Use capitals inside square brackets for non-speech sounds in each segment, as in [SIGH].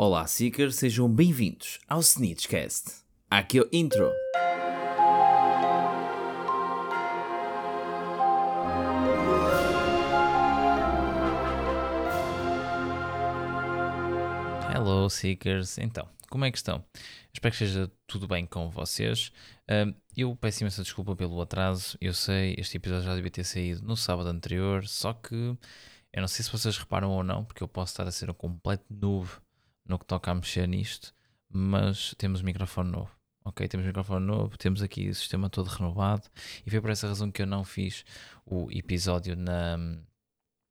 Olá, Seekers, sejam bem-vindos ao Snitchcast. Aqui é o intro. Hello, Seekers. Então, como é que estão? Espero que esteja tudo bem com vocês. Eu peço imensa desculpa pelo atraso. Eu sei, este episódio já devia ter saído no sábado anterior, só que eu não sei se vocês reparam ou não, porque eu posso estar a ser um completo noob no que toca a mexer nisto, mas temos um microfone novo. Ok, temos um microfone novo, temos aqui o sistema todo renovado e foi por essa razão que eu não fiz o episódio na,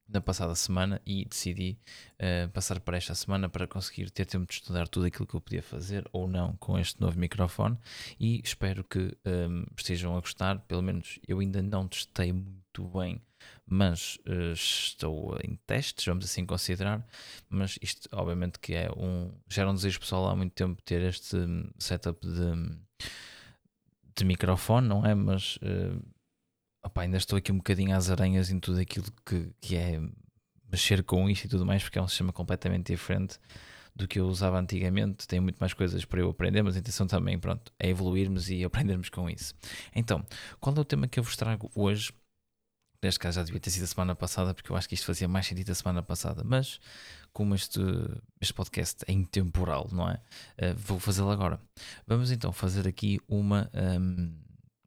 na passada semana e decidi uh, passar para esta semana para conseguir ter tempo de estudar tudo aquilo que eu podia fazer ou não com este novo microfone e espero que um, ehm, estejam a gostar, pelo menos eu ainda não testei muito bem mas uh, estou em testes, vamos assim considerar. Mas isto, obviamente, que é um. Já era um desejo pessoal há muito tempo ter este setup de, de microfone, não é? Mas uh, opa, ainda estou aqui um bocadinho às aranhas em tudo aquilo que, que é mexer com isto e tudo mais, porque é um sistema completamente diferente do que eu usava antigamente. Tem muito mais coisas para eu aprender, mas a intenção também, pronto, é evoluirmos e aprendermos com isso. Então, qual é o tema que eu vos trago hoje? Neste caso já devia ter sido a semana passada, porque eu acho que isto fazia mais sentido a semana passada, mas como este, este podcast é intemporal, não é? Uh, vou fazê-lo agora. Vamos então fazer aqui uma um,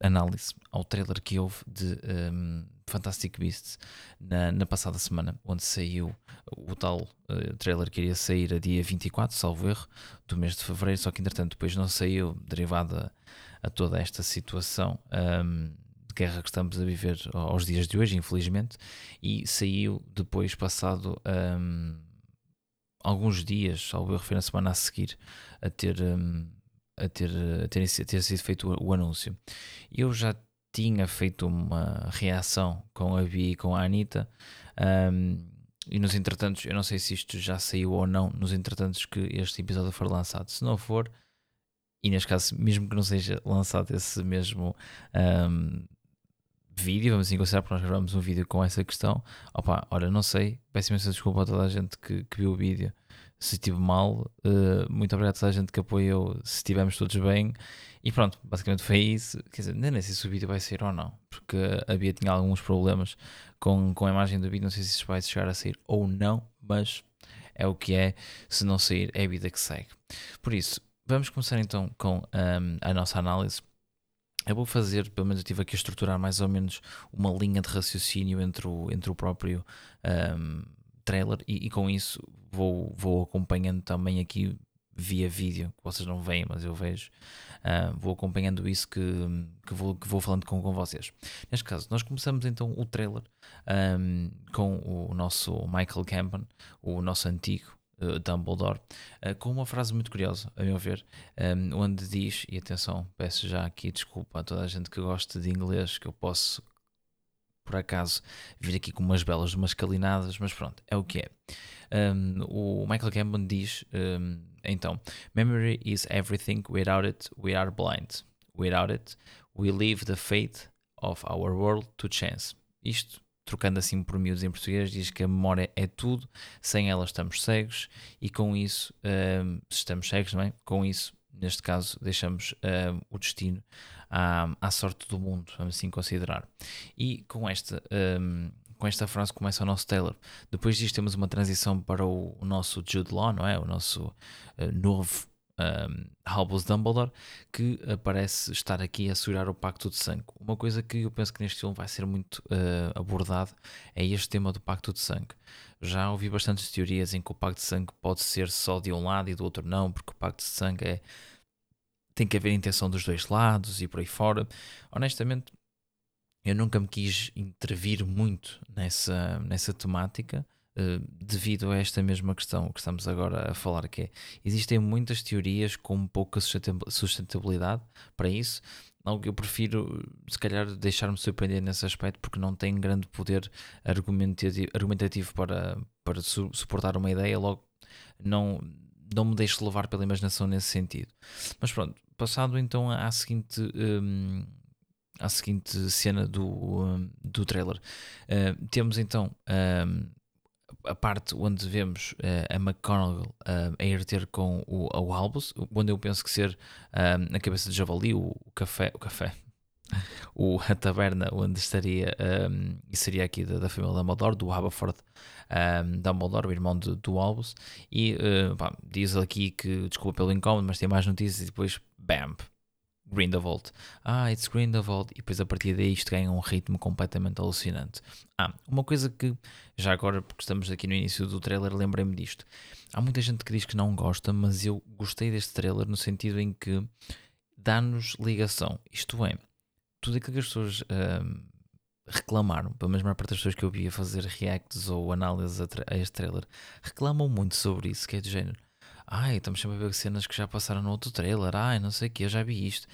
análise ao trailer que houve de um, Fantastic Beasts na, na, passada semana, onde saiu o tal uh, trailer que iria sair a dia 24, salvo erro, do mês de fevereiro, só que entretanto depois não saiu, derivado a, toda esta situação. Um, de guerra que estamos a viver aos dias de hoje, infelizmente, e saiu depois, passado um, alguns dias, salvo erro, foi na semana a seguir, a ter, um, a ter, a ter, a ter sido feito o, o anúncio. Eu já tinha feito uma reação com a Bi e com a Anitta. Um, e nos entretantos, eu não sei se isto já saiu ou não, nos entretantos que este episódio for lançado. Se não for, e neste caso, mesmo que não seja lançado esse mesmo um, vídeo, vamos assim considerar, porque nós gravamos um vídeo com essa questão. Opa, olha, não sei, peço imensa desculpa a toda a gente que, que viu o vídeo se estive mal. Uh, muito obrigado a toda a gente que apoiou, se estivemos todos bem. E pronto, basicamente foi isso. Quer dizer, nem sei se o vídeo vai sair ou não, porque a Bia tinha alguns problemas com, com a imagem do vídeo. Não sei se isso vai chegar a sair ou não, mas é o que é. Se não sair, é a vida que segue. Por isso, vamos começar então com um, ehm, a nossa análise. Eu vou fazer, pelo menos eu estive aqui a estruturar mais ou menos uma linha de raciocínio entre o, entre o próprio um, trailer e, e, com isso vou, vou acompanhando também aqui via vídeo, que vocês não veem, mas eu vejo, uh, vou acompanhando isso que, que, vou, que vou falando com, com vocês. Neste caso, nós começamos então o trailer um, com o nosso Michael Campen, o nosso antigo uh, Dumbledore, uh, com uma frase muito curiosa, a meu ver, ehm, onde diz, e atenção, peço já aqui desculpa a toda a gente que gosta de inglês, que eu posso, por acaso, vir aqui com umas belas umas calinadas, mas pronto, é o que é. Ehm, o Michael Gambon diz, ehm, então, Memory is everything, without it we are blind. Without it we leave the fate of our world to chance. Isto trocando assim por miúdos em português, diz que a memória é tudo, sem ela estamos cegos e com isso, um, se estamos cegos, não é? Com isso, neste caso, deixamos um, o destino à, à sorte do mundo, vamos assim considerar. E com esta. Um, com esta frase começa o nosso Taylor. Depois disto temos uma transição para o, o nosso Jude Law, não é? O nosso uh, novo um, Albus Dumbledore, que parece estar aqui a segurar o Pacto de Sangue. Uma coisa que eu penso que neste filme vai ser muito uh, abordado é este tema do Pacto de Sangue. Já ouvi bastantes teorias em que o Pacto de Sangue pode ser só de um lado e do outro não, porque o Pacto de Sangue é tem que haver intenção dos dois lados e por aí fora. Honestamente, eu nunca me quis intervir muito nessa, nessa temática eh, devido a esta mesma questão que estamos agora a falar, que é, existem muitas teorias com pouca sustentabilidade para isso, algo que eu prefiro, se calhar, deixar-me surpreender nesse aspecto, porque não tem grande poder argumentativo, argumentativo para, para su suportar uma ideia, logo não, não me deixo levar pela imaginação nesse sentido. Mas pronto, passado então à seguinte. Um, à seguinte cena do, um, do trailer, uh, temos então um, a parte onde vemos uh, a McConnell uh, a ir ter com o, o Albus, onde eu penso que ser uh, a cabeça de javali, o, o café, o café, [LAUGHS] o, a taberna onde estaria, um, e seria aqui da, da família Dumbledore, do Haberford um, Dumbledore, o irmão de, do Albus, e uh, pá, diz aqui que, desculpa pelo incómodo, mas tem mais notícias e depois, bam, Grindelwald. Ah, it's Grindelwald. E depois a partir daí isto ganha um ritmo completamente alucinante. Ah, uma coisa que, já agora, porque estamos aqui no início do trailer, lembrei-me disto. Há muita gente que diz que não gosta, mas eu gostei deste trailer no sentido em que dá-nos ligação. Isto é, tudo aquilo que as pessoas um, reclamaram, pelo menos a maior parte das pessoas que eu vi a fazer reacts ou análises a, a, este trailer, reclamam muito sobre isso, que é do género. Ai, estamos sempre a ver cenas que já passaram no outro trailer, ai, não sei o que, eu já vi isto.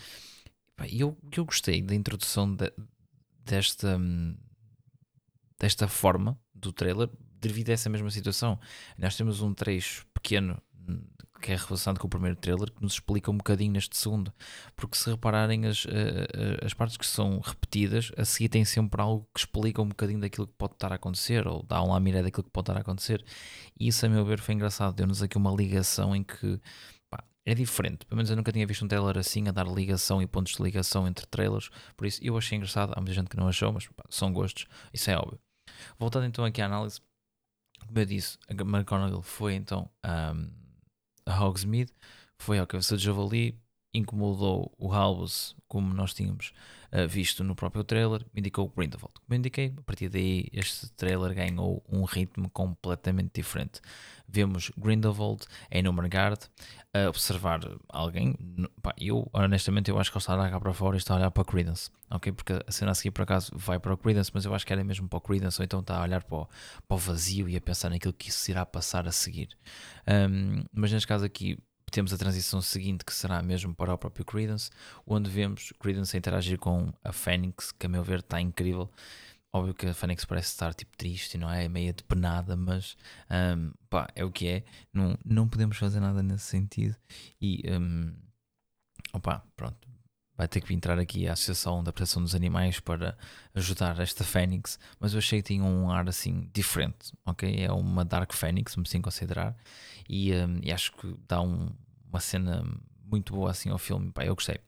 E eu, eu gostei da introdução de, desta, hum, desta forma do trailer devido a essa mesma situação. Nós temos um trecho pequeno que é relacionado com o primeiro trailer, que nos explica um bocadinho neste segundo. Porque se repararem as, as partes que são repetidas, a seguir tem sempre algo que explica um bocadinho daquilo que pode estar a acontecer, ou dá uma mirada daquilo que pode estar a acontecer. E isso, a meu ver, foi engraçado. Deu-nos aqui uma ligação em que pá, é diferente. Pelo menos eu nunca tinha visto um trailer assim, a dar ligação e pontos de ligação entre trailers. Por isso, eu achei engraçado. Há muita gente que não achou, mas pá, são gostos. Isso é óbvio. Voltando então aqui à análise, como eu disse, a McConaughey foi então. Um, a Hogsmeade, foi ao cabeça de javali, incomodou o Albus, como nós tínhamos visto no próprio trailer, indicou Grindelwald. Como indiquei, a partir daí este trailer ganhou um ritmo completamente diferente. Vemos Grindelwald em Nomergard a observar alguém. Pá, eu, honestamente, eu acho que ele está a olhar cá para fora e está a olhar para Credence, ok? Porque a cena a seguir, por acaso, vai para o Credence, mas eu acho que era mesmo para o Credence, ou então está a olhar para o, para o vazio e a pensar naquilo que isso irá passar a seguir. Um, mas neste caso aqui, temos a transição seguinte que será mesmo para o próprio Credence, onde vemos Credence interagir com a Phoenix, que a meu ver está incrível. Óbvio que a Phoenix parece estar tipo triste, não é? é meio depenada, mas um, pá, é o que é. Não, não podemos fazer nada nesse sentido. E um, opa, pronto. Vai ter que entrar aqui a Associação da Proteção dos Animais para ajudar esta Fênix, mas eu achei que tinha um ar assim diferente, ok? É uma Dark Fênix, me assim considerar, e, um, e acho que dá um, uma cena muito boa assim ao filme, pá, eu gostei.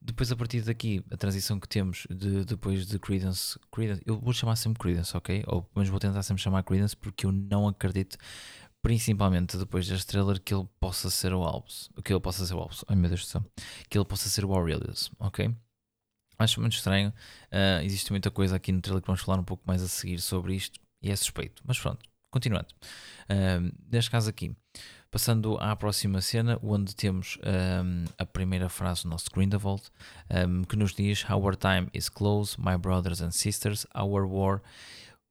Depois, a partir daqui, a transição que temos de, depois de Credence, Credence, eu vou chamar sempre Credence, ok? Ou mas vou tentar sempre chamar Credence porque eu não acredito, principalmente depois deste trailer, que ele possa ser o Albus, que ele possa ser o Albus, ai meu Deus do céu, que ele possa ser o Aurelius, ok? Acho muito estranho, uh, existe muita coisa aqui no trailer que vamos falar um pouco mais a seguir sobre isto e é suspeito, mas pronto, continuando. Uh, neste caso aqui, Passando à próxima cena, onde temos um, a primeira frase do nosso Grindelwald, um, que nos diz: Our time is close, my brothers and sisters, our war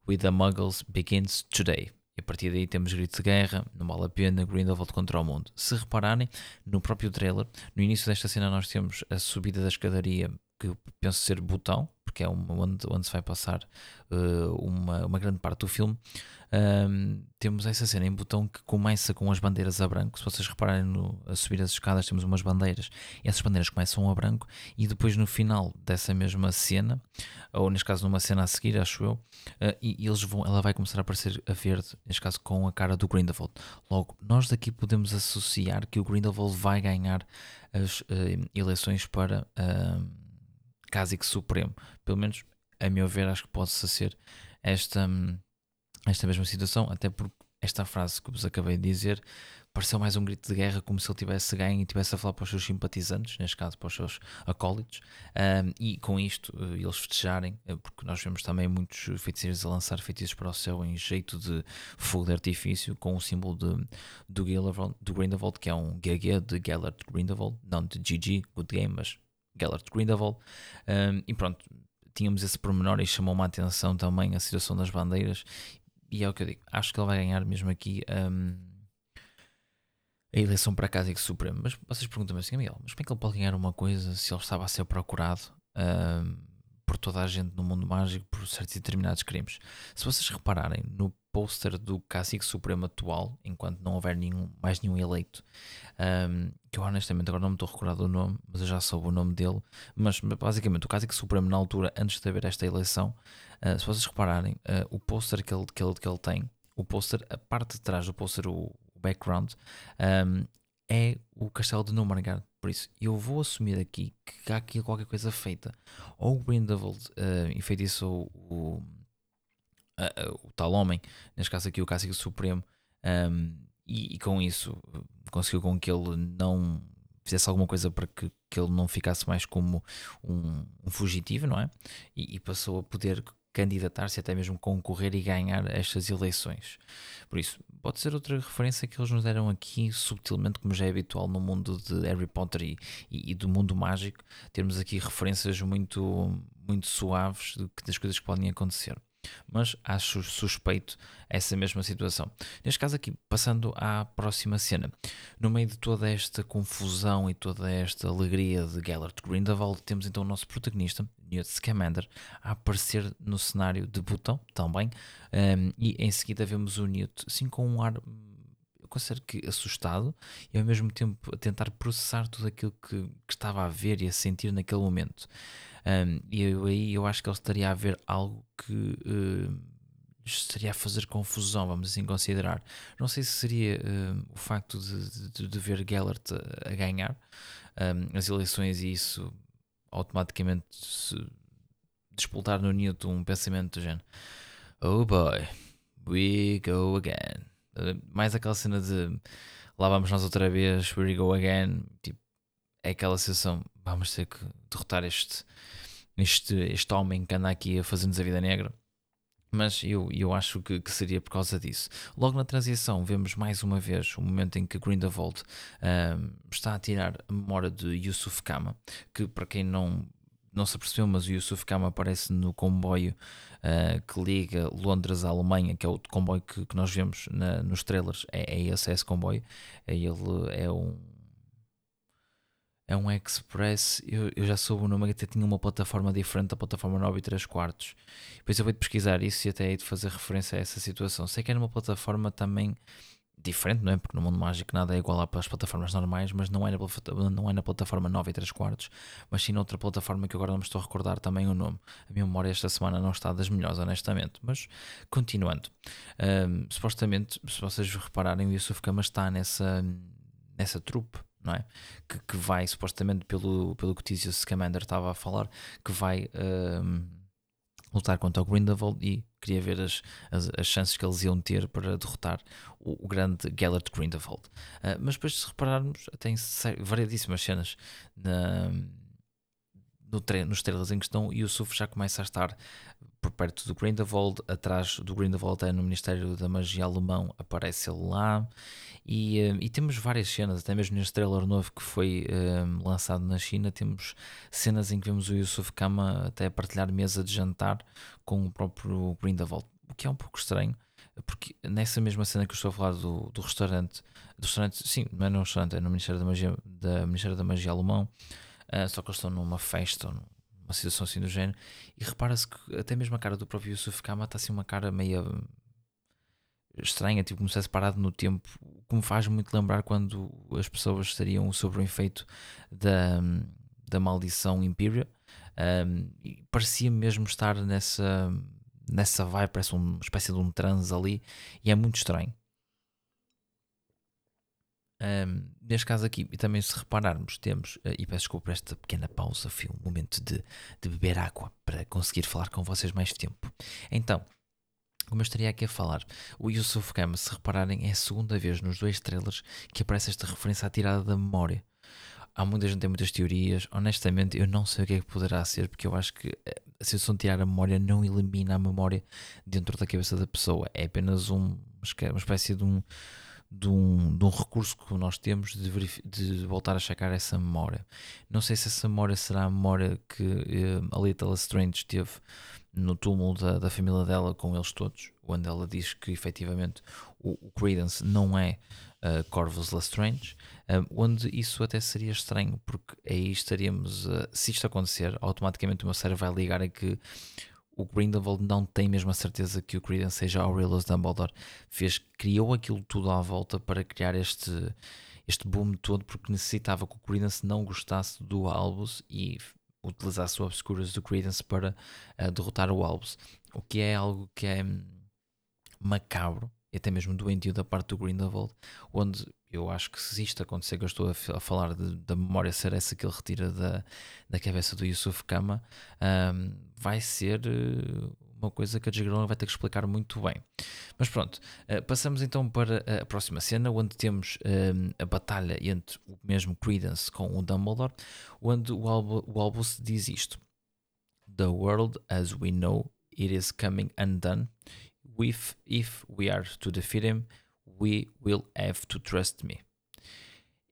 with the muggles begins today. E a partir daí temos grito de guerra, não vale a pena, Grindelwald contra o mundo. Se repararem, no próprio trailer, no início desta cena nós temos a subida da escadaria, que eu penso ser botão, porque é onde, onde se vai passar uh, uma, uma grande parte do filme um, temos essa cena em botão que começa com as bandeiras a branco. Se vocês repararem no, a subir as escadas, temos umas bandeiras, e essas bandeiras começam a branco, e depois no final dessa mesma cena, ou neste caso numa cena a seguir, acho eu, uh, e, eles vão, ela vai começar a aparecer a verde, neste caso com a cara do Grindelwald. Logo, nós daqui podemos associar que o Grindelwald vai ganhar as uh, eleições para Cásico Supremo. Pelo menos, a meu ver, acho que pode-se ser esta. Um, esta mesma situação, até porque esta frase que vos acabei de dizer pareceu mais um grito de guerra, como se ele tivesse ganho e tivesse a falar para os seus simpatizantes, neste caso para os seus acólitos, um, e com isto uh, eles festejarem, uh, porque nós vemos também muitos feiticeiros a lançar feitiços para o céu em jeito de fogo de artifício, com o símbolo de, do, Gillervold, do Grindelwald, que é um GG de Gellert Grindelwald, não de GG, Good Game, mas Gellert Grindelwald, um, e pronto, tínhamos esse pormenor e chamou-me a atenção também a situação das bandeiras. E é o que eu digo, acho que ele vai ganhar mesmo aqui um, a eleição para a Casa Supremo. Mas vocês perguntam-me assim, Miguel, mas como é que ele pode ganhar uma coisa se ele estava a ser procurado? Um, por toda a gente no mundo mágico por certos e determinados crimes? Se vocês repararem no pôster do Cacique Supremo atual, enquanto não houver nenhum, mais nenhum eleito, um, que eu honestamente agora não me estou a recordar do nome, mas eu já soube o nome dele, mas basicamente o Cacique Supremo na altura, antes de haver esta eleição, uh, se vocês repararem, uh, o pôster que ele, que, ele, que ele tem, o pôster, a parte de trás do pôster, o, o background, um, é o castelo de Númenor. Por isso, eu vou assumir aqui que há aqui qualquer coisa feita. Ou o Grindelwald uh, enfeitiçou o, uh, o tal homem, neste caso aqui o Cássico Supremo, um, e, e, com isso conseguiu com que ele não fizesse alguma coisa para que, que ele não ficasse mais como um, um fugitivo, não é? E, e passou a poder candidatar-se, até mesmo concorrer e ganhar estas eleições. Por isso, pode ser outra referência que eles nos deram aqui, subtilmente, como já é habitual no mundo de Harry Potter e, e, e do mundo mágico, termos aqui referências muito, muito suaves das coisas que podem acontecer mas acho suspeito essa mesma situação. Neste caso aqui, passando à próxima cena, no meio de toda esta confusão e toda esta alegria de Gellert Grindelwald, temos então o nosso protagonista, Newt Scamander, a aparecer no cenário de botão também, um, e em seguida vemos o Newt, assim com um ar eu considero que assustado e ao mesmo tempo a tentar processar tudo aquilo que, que estava a ver e a sentir naquele momento. Um, e eu, aí eu acho que ele estaria a ver algo que uh, estaria a fazer confusão, vamos assim considerar. Não sei se seria uh, o facto de, de, de, ver Gellert a, a ganhar um, as eleições e isso automaticamente se despoltar no Newton um pensamento do género: Oh boy, we go again. Uh, mais aquela cena de lá vamos nós outra vez, we go again. Tipo, é aquela sensação: vamos ter que derrotar este este, este homem que anda aqui a fazer-nos a vida negra. Mas eu, eu acho que, que, seria por causa disso. Logo na transição, vemos mais uma vez o momento em que Grindelwald um, está a tirar a memória de Yusuf Kama, que para quem não, não se apercebeu, mas o Yusuf Kama aparece no comboio uh, que liga Londres à Alemanha, que é o comboio que, que nós vemos na, nos trailers, é, é esse, é esse comboio. Ele é um é um Express. Eu, eu já soube o nome, até tinha uma plataforma diferente da plataforma 9 e 3 quartos. Depois eu vou de pesquisar isso e até hei de fazer referência a essa situação. Sei que era uma plataforma também diferente, não é? Porque no mundo mágico nada é igual às plataformas normais, mas não é, na, não é na plataforma 9 e 3 quartos, mas sim noutra plataforma que agora não me estou a recordar também o nome. A minha memória esta semana não está das melhores, honestamente. Mas continuando, um, supostamente, se vocês repararem, o Yusuf Kama está nessa, nessa trupe não é? Que, que vai, supostamente, pelo, pelo que Tizio Scamander estava a falar, que vai um, lutar contra o Grindelwald e queria ver as, as, as, chances que eles iam ter para derrotar o, o grande Gellert Grindelwald. Uh, mas depois, se repararmos, tem variedíssimas cenas na, no nos trailers em questão e o Suf já começa a estar por perto do Grindelwald, atrás do Grindelwald é no Ministério da Magia Alemão, aparece ele lá. E, uh, e, temos várias cenas, até mesmo neste trailer novo que foi uh, lançado na China, temos cenas em que vemos o Yusuf Kama até partilhar mesa de jantar com o próprio Grindelwald, o que é um pouco estranho, porque nessa mesma cena que eu estou a falar do, do restaurante, do restaurante, sim, não é no restaurante, é no Ministério da Magia, da Ministério da Magia Alemão, uh, só que eles estão numa festa, uma situação assim do género, e repara-se que até mesmo a cara do próprio Yusuf Kama está assim uma cara meio estranha, tipo como se fosse parado no tempo, que me faz muito lembrar quando as pessoas estariam sob o efeito da, da maldição Imperial. Um, parecia mesmo estar nessa, nessa vibe, parece uma espécie de um transe ali, e é muito estranho. Um, neste caso aqui, e também se repararmos, temos, uh, e peço desculpa por esta pequena pausa, foi um momento de, de beber água para conseguir falar com vocês mais tempo. Então, como eu estaria aqui a falar, o Yusuf Kama, se repararem, é a segunda vez nos dois trailers que aparece esta referência à tirada da memória. Há muita gente tem muitas teorias, honestamente eu não sei o que é que poderá ser, porque eu acho que eh, a situação de tirar a memória não elimina a memória dentro da cabeça da pessoa, é apenas um, uma espécie de um, de um, de um recurso que nós temos de, de voltar a checar essa memória. Não sei se essa memória será a memória que uh, a Little Strange teve no túmulo da, da família dela com eles todos, onde ela diz que efetivamente o, o Credence não é uh, Corvus Lestrange, uh, onde isso até seria estranho, porque aí estaríamos, uh, se isto acontecer, automaticamente o meu cérebro vai ligar a que o Grindelwald não tem mesmo a certeza que o Credence seja Aurelius Dumbledore, fez, criou aquilo tudo à volta para criar este este boom todo porque necessitava que o Credence não gostasse do Albus e utilizasse o Obscurus do Credence para uh, derrotar o Albus, o que é algo que é macabro, e até mesmo doentio da parte do Grindelwald, onde eu acho que se isto acontecer, que eu estou a, a falar de, da memória ser essa que ele retira da, da cabeça do Yusuf Kama, um, vai ser uh, uma coisa que a J.K. vai ter que explicar muito bem. Mas pronto, uh, passamos então para a próxima cena, onde temos um, a batalha entre o mesmo Credence com o Dumbledore, onde o, o Albus diz isto: The world as we know it is coming undone. If, if we are to defeat him, we will have to trust me.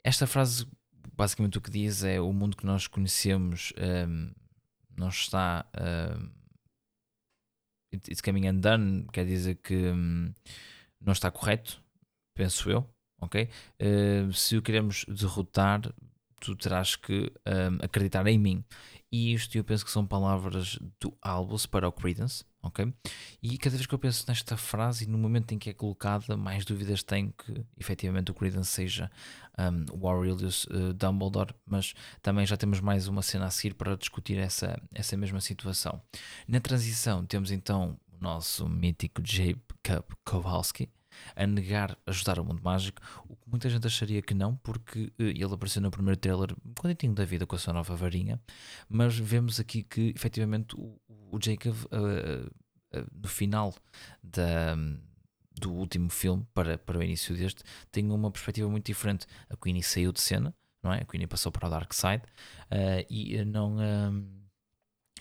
Esta frase, basicamente, o que diz é: o mundo que nós conhecemos um, não está. Um, it's coming undone, quer dizer que um, não está correto, penso eu. Ok? Uh, se o queremos derrotar, tu terás que um, acreditar em mim. E isto eu penso que são palavras do Albus para o Credence, ok? E cada vez que eu penso nesta frase e no momento em que é colocada, mais dúvidas tenho que efetivamente o Credence seja um, o Aurelius uh, Dumbledore, mas também já temos mais uma cena a seguir para discutir essa, essa mesma situação. Na transição temos então o nosso mítico Jacob Kowalski, a negar ajudar o mundo mágico, o que muita gente acharia que não, porque uh, ele apareceu no primeiro trailer tinha da vida com a sua nova varinha, mas vemos aqui que efetivamente o Jacob uh, uh, no final da, do último filme para, para o início deste tem uma perspectiva muito diferente. A Queenie saiu de cena, não é? A Queenie passou para o Dark Side e não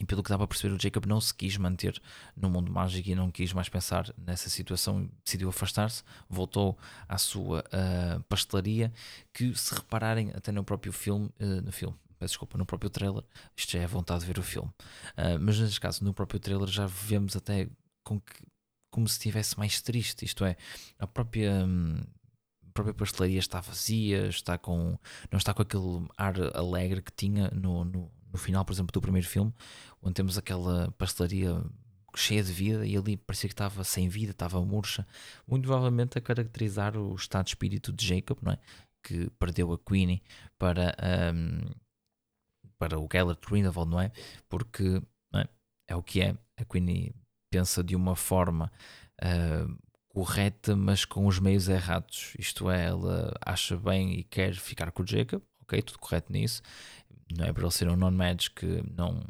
e pelo que dá para perceber, o Jacob não se quis manter no mundo mágico e não quis mais pensar nessa situação, decidiu afastar-se, voltou à sua uh, pastelaria. Que, se repararem, até no próprio filme, uh, no filme, peço desculpa, no próprio trailer, isto já é vontade de ver o filme, uh, mas neste caso, no próprio trailer, já vemos até com que, como se estivesse mais triste, isto é, a própria. Um, a própria pastelaria está vazia, está com, não está com aquele ar alegre que tinha no, no, no final, por exemplo, do primeiro filme, onde temos aquela pastelaria cheia de vida e ali parecia que estava sem vida, estava murcha, muito provavelmente a caracterizar o estado de espírito de Jacob, não é? Que perdeu a Queenie para, um, para o Gellert Grindelwald, não é? Porque não é? é? o que é, a Queenie pensa de uma forma uh, correta, mas com os meios errados. Isto é, ela acha bem e quer ficar com o Jacob, ok, tudo correto nisso, não é para ele ser um non-magic, não,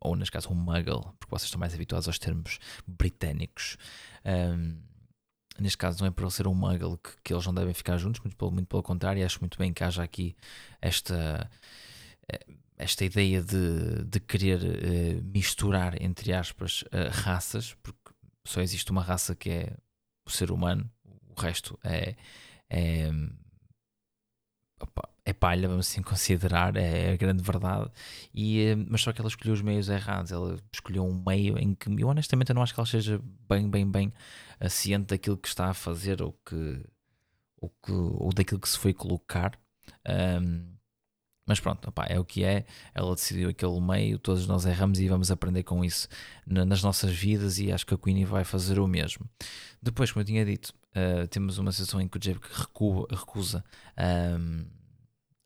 ou neste caso um muggle, porque vocês estão mais habituados aos termos britânicos. Um, neste caso não é para ele ser um muggle que, que eles não devem ficar juntos, muito pelo, muito pelo contrário, acho muito bem que haja aqui esta, eh, esta ideia de, de querer uh, misturar, entre aspas, uh, raças, porque só existe uma raça que é o ser humano, o resto é, é opa, é palha, vamos assim [LAUGHS] considerar, é a grande verdade. E, eh, mas só que ela escolheu os meios errados. Ela escolheu um meio em que eu honestamente eu não acho que ela seja bem, bem, bem ciente daquilo que está a fazer ou, que, ou, que, ou daquilo que se foi colocar. Um, mas pronto, é o que é. Ela decidiu aquele meio, todos nós erramos e vamos aprender com isso nas nossas vidas. E acho que a Queenie vai fazer o mesmo. Depois, como eu tinha dito, uh, temos uma situação em que o Jacob recusa. Um,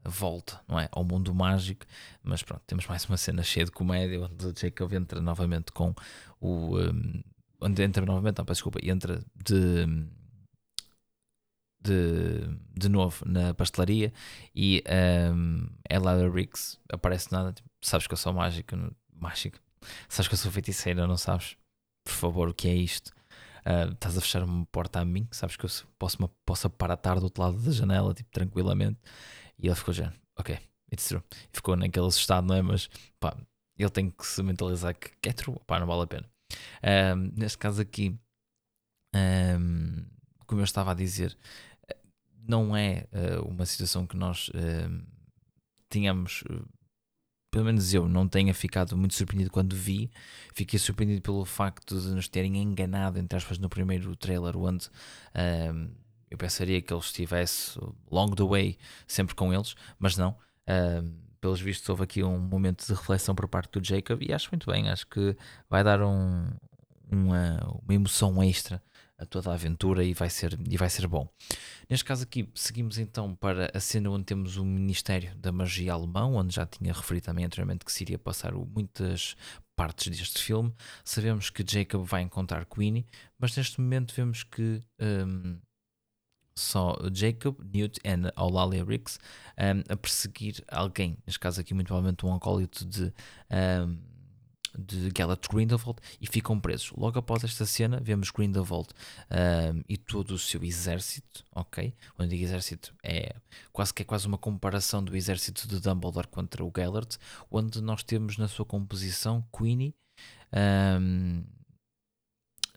volta não é, ao mundo mágico, mas pronto, temos mais uma cena cheia de comédia onde o Jacob entra novamente com o. Um, onde entra novamente, não, peço desculpa, entra de, de, de novo na pastelaria e um, Ella Riggs aparece nada, tipo, sabes que eu sou mágica, mágica, sabes que eu sou feiticeira, não sabes? Por favor, o que é isto? Uh, estás a fechar uma porta a mim, sabes que eu posso, posso aparatar do outro lado da janela, tipo, tranquilamente. E ele ficou já, ok, it's true. E ficou naquele assustado, não é? Mas pá, ele tem que se mentalizar que, que é true, pá, não vale a pena. Um, neste caso aqui, um, como eu estava a dizer, não é uh, uma situação que nós uh, tínhamos. Uh, pelo menos eu não tenha ficado muito surpreendido quando vi. Fiquei surpreendido pelo facto de nos terem enganado, entre aspas, no primeiro trailer, onde eu pensaria que ele estivesse long the way sempre com eles, mas não. Pelos vistos, houve aqui um momento de reflexão por parte do Jacob e acho muito bem. Acho que vai dar um, uma, uma emoção extra a toda a aventura e vai ser, e vai ser bom. Neste caso aqui, seguimos então para a cena onde temos o Ministério da Magia Alemão, onde já tinha referido também anteriormente que se iria passar muitas partes deste filme. Sabemos que Jacob vai encontrar Queenie, mas neste momento vemos que um, só Jacob, Newt e Eulalia Ricks um, a perseguir alguém, neste caso aqui muito provavelmente um acólito de... Um, de Gellert Grindelwald e ficam presos. Logo após esta cena, vemos Grindelwald um, e todo o seu exército, ok? Quando digo exército, é quase que é quase uma comparação do exército de Dumbledore contra o Gellert, onde nós temos na sua composição Queenie. Um,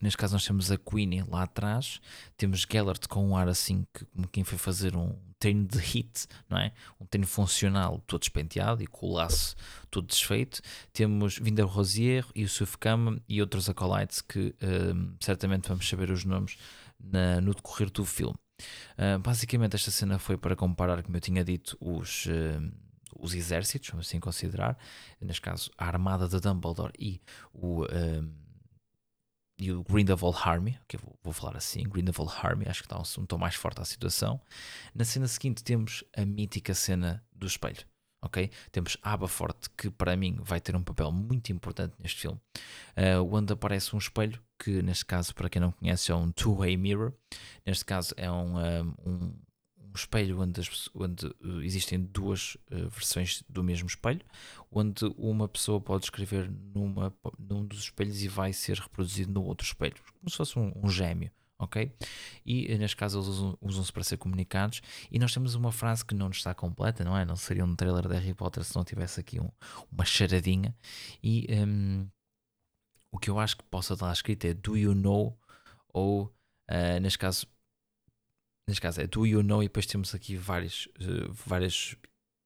neste caso nós temos a Queenie lá atrás, temos Gellert com um ar assim que, como quem foi fazer um treino de hit, não é? Um treino funcional todo despenteado e com o laço todo desfeito. Temos Vinder Rosier, Yusuf Kama e outros acolytes que um, certamente vamos saber os nomes na, no decorrer do filme. Uh, basicamente esta cena foi para comparar, como eu tinha dito, os... Uh, os exércitos, vamos assim considerar, neste caso a armada de Dumbledore e o, um, e o Grindelwald Army, que eu vou, falar assim, Grindelwald Army, acho que dá um, um tom mais forte à situação. Na cena seguinte temos a mítica cena do espelho, ok? Temos Aberforth, que para mim vai ter um papel muito importante neste filme, uh, onde aparece um espelho, que neste caso, para quem não conhece, é um two-way mirror. Neste caso é um, eh, espelho onde, as, onde uh, existem duas uh, versões do mesmo espelho, onde uma pessoa pode escrever numa, num dos espelhos e vai ser reproduzido no outro espelho, como se fosse um, um gêmeo. Ok? E neste caso eles usam-se usam para ser comunicados. E nós temos uma frase que não está completa, não é? Não seria um trailer de Harry Potter se não tivesse aqui um, uma charadinha. E um, o que eu acho que possa estar escrito é Do you know? Ou, uh, neste caso, neste caso é do you know, e depois temos aqui vários, uh, vários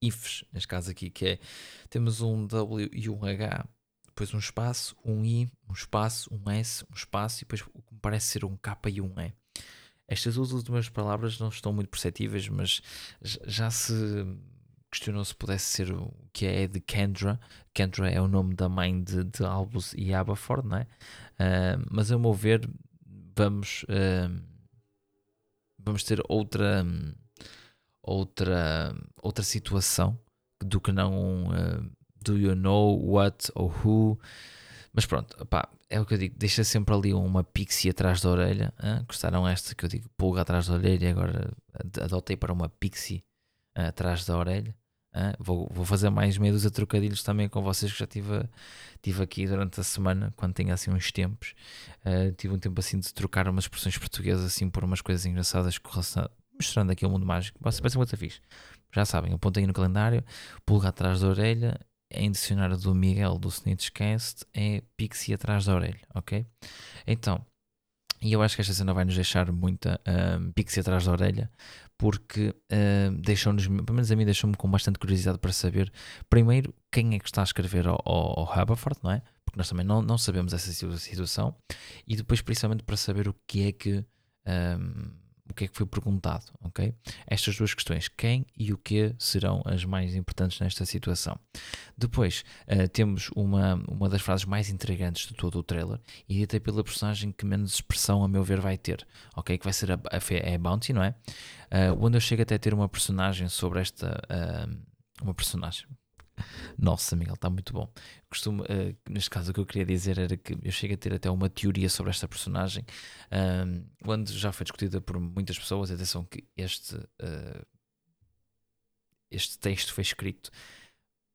ifs, neste caso aqui, que é temos um W e um H, depois um espaço, um I, um espaço, um S, um espaço, e depois o que parece ser um K e um E. Estas últimas palavras não estão muito perceptíveis, mas já se questionou se pudesse ser o que é de Kendra. Kendra é o nome da mãe de, de Albus e Aberford, não é? Uh, mas a meu ver, vamos. Uh, vamos ter outra outra outra situação do que não uh, do you know what ou who mas pronto, é o que eu digo, deixa sempre ali uma pixie atrás da orelha. Gostaram esta que eu digo, pulga atrás da orelha e agora adotei para uma pixie uh, atrás da orelha. Vou, vou fazer mais meio dúzia de trocadilhos também com vocês que já tive, tive aqui durante a semana, quando tenho assim uns tempos. Uh, tive um tempo assim de trocar umas expressões portuguesas assim por umas coisas engraçadas mostrando aqui o mundo mágico. Vai ser muito fixe. Já sabem, apontem no calendário, pulga atrás da orelha, em dicionário do Miguel do Snitchcast é pixie atrás da orelha, ok? Então, e eu acho que esta cena vai nos deixar muita um, pixie atrás da orelha, porque uh, deixou-nos, pelo menos a mim deixou-me com bastante curiosidade para saber, primeiro, quem é que está a escrever ao, ao, Haberford, não é? Porque nós também não, não sabemos essa situação, e depois, principalmente, para saber o que é que. Um, o que é que foi perguntado, ok? Estas duas questões, quem e o que serão as mais importantes nesta situação. Depois uh, temos uma, uma das frases mais intrigantes de todo o trailer e até pela personagem que menos expressão, a meu ver, vai ter, ok? Que vai ser a, a, a Bounty, não é? Uh, onde eu chego até a ter uma personagem sobre esta. Uh, uma personagem, nossa, Miguel, está muito bom. Costumo, uh, neste caso, o que eu queria dizer era que eu chego a ter até uma teoria sobre esta personagem, um, quando já foi discutida por muitas pessoas. Atenção, que este, uh, este texto foi escrito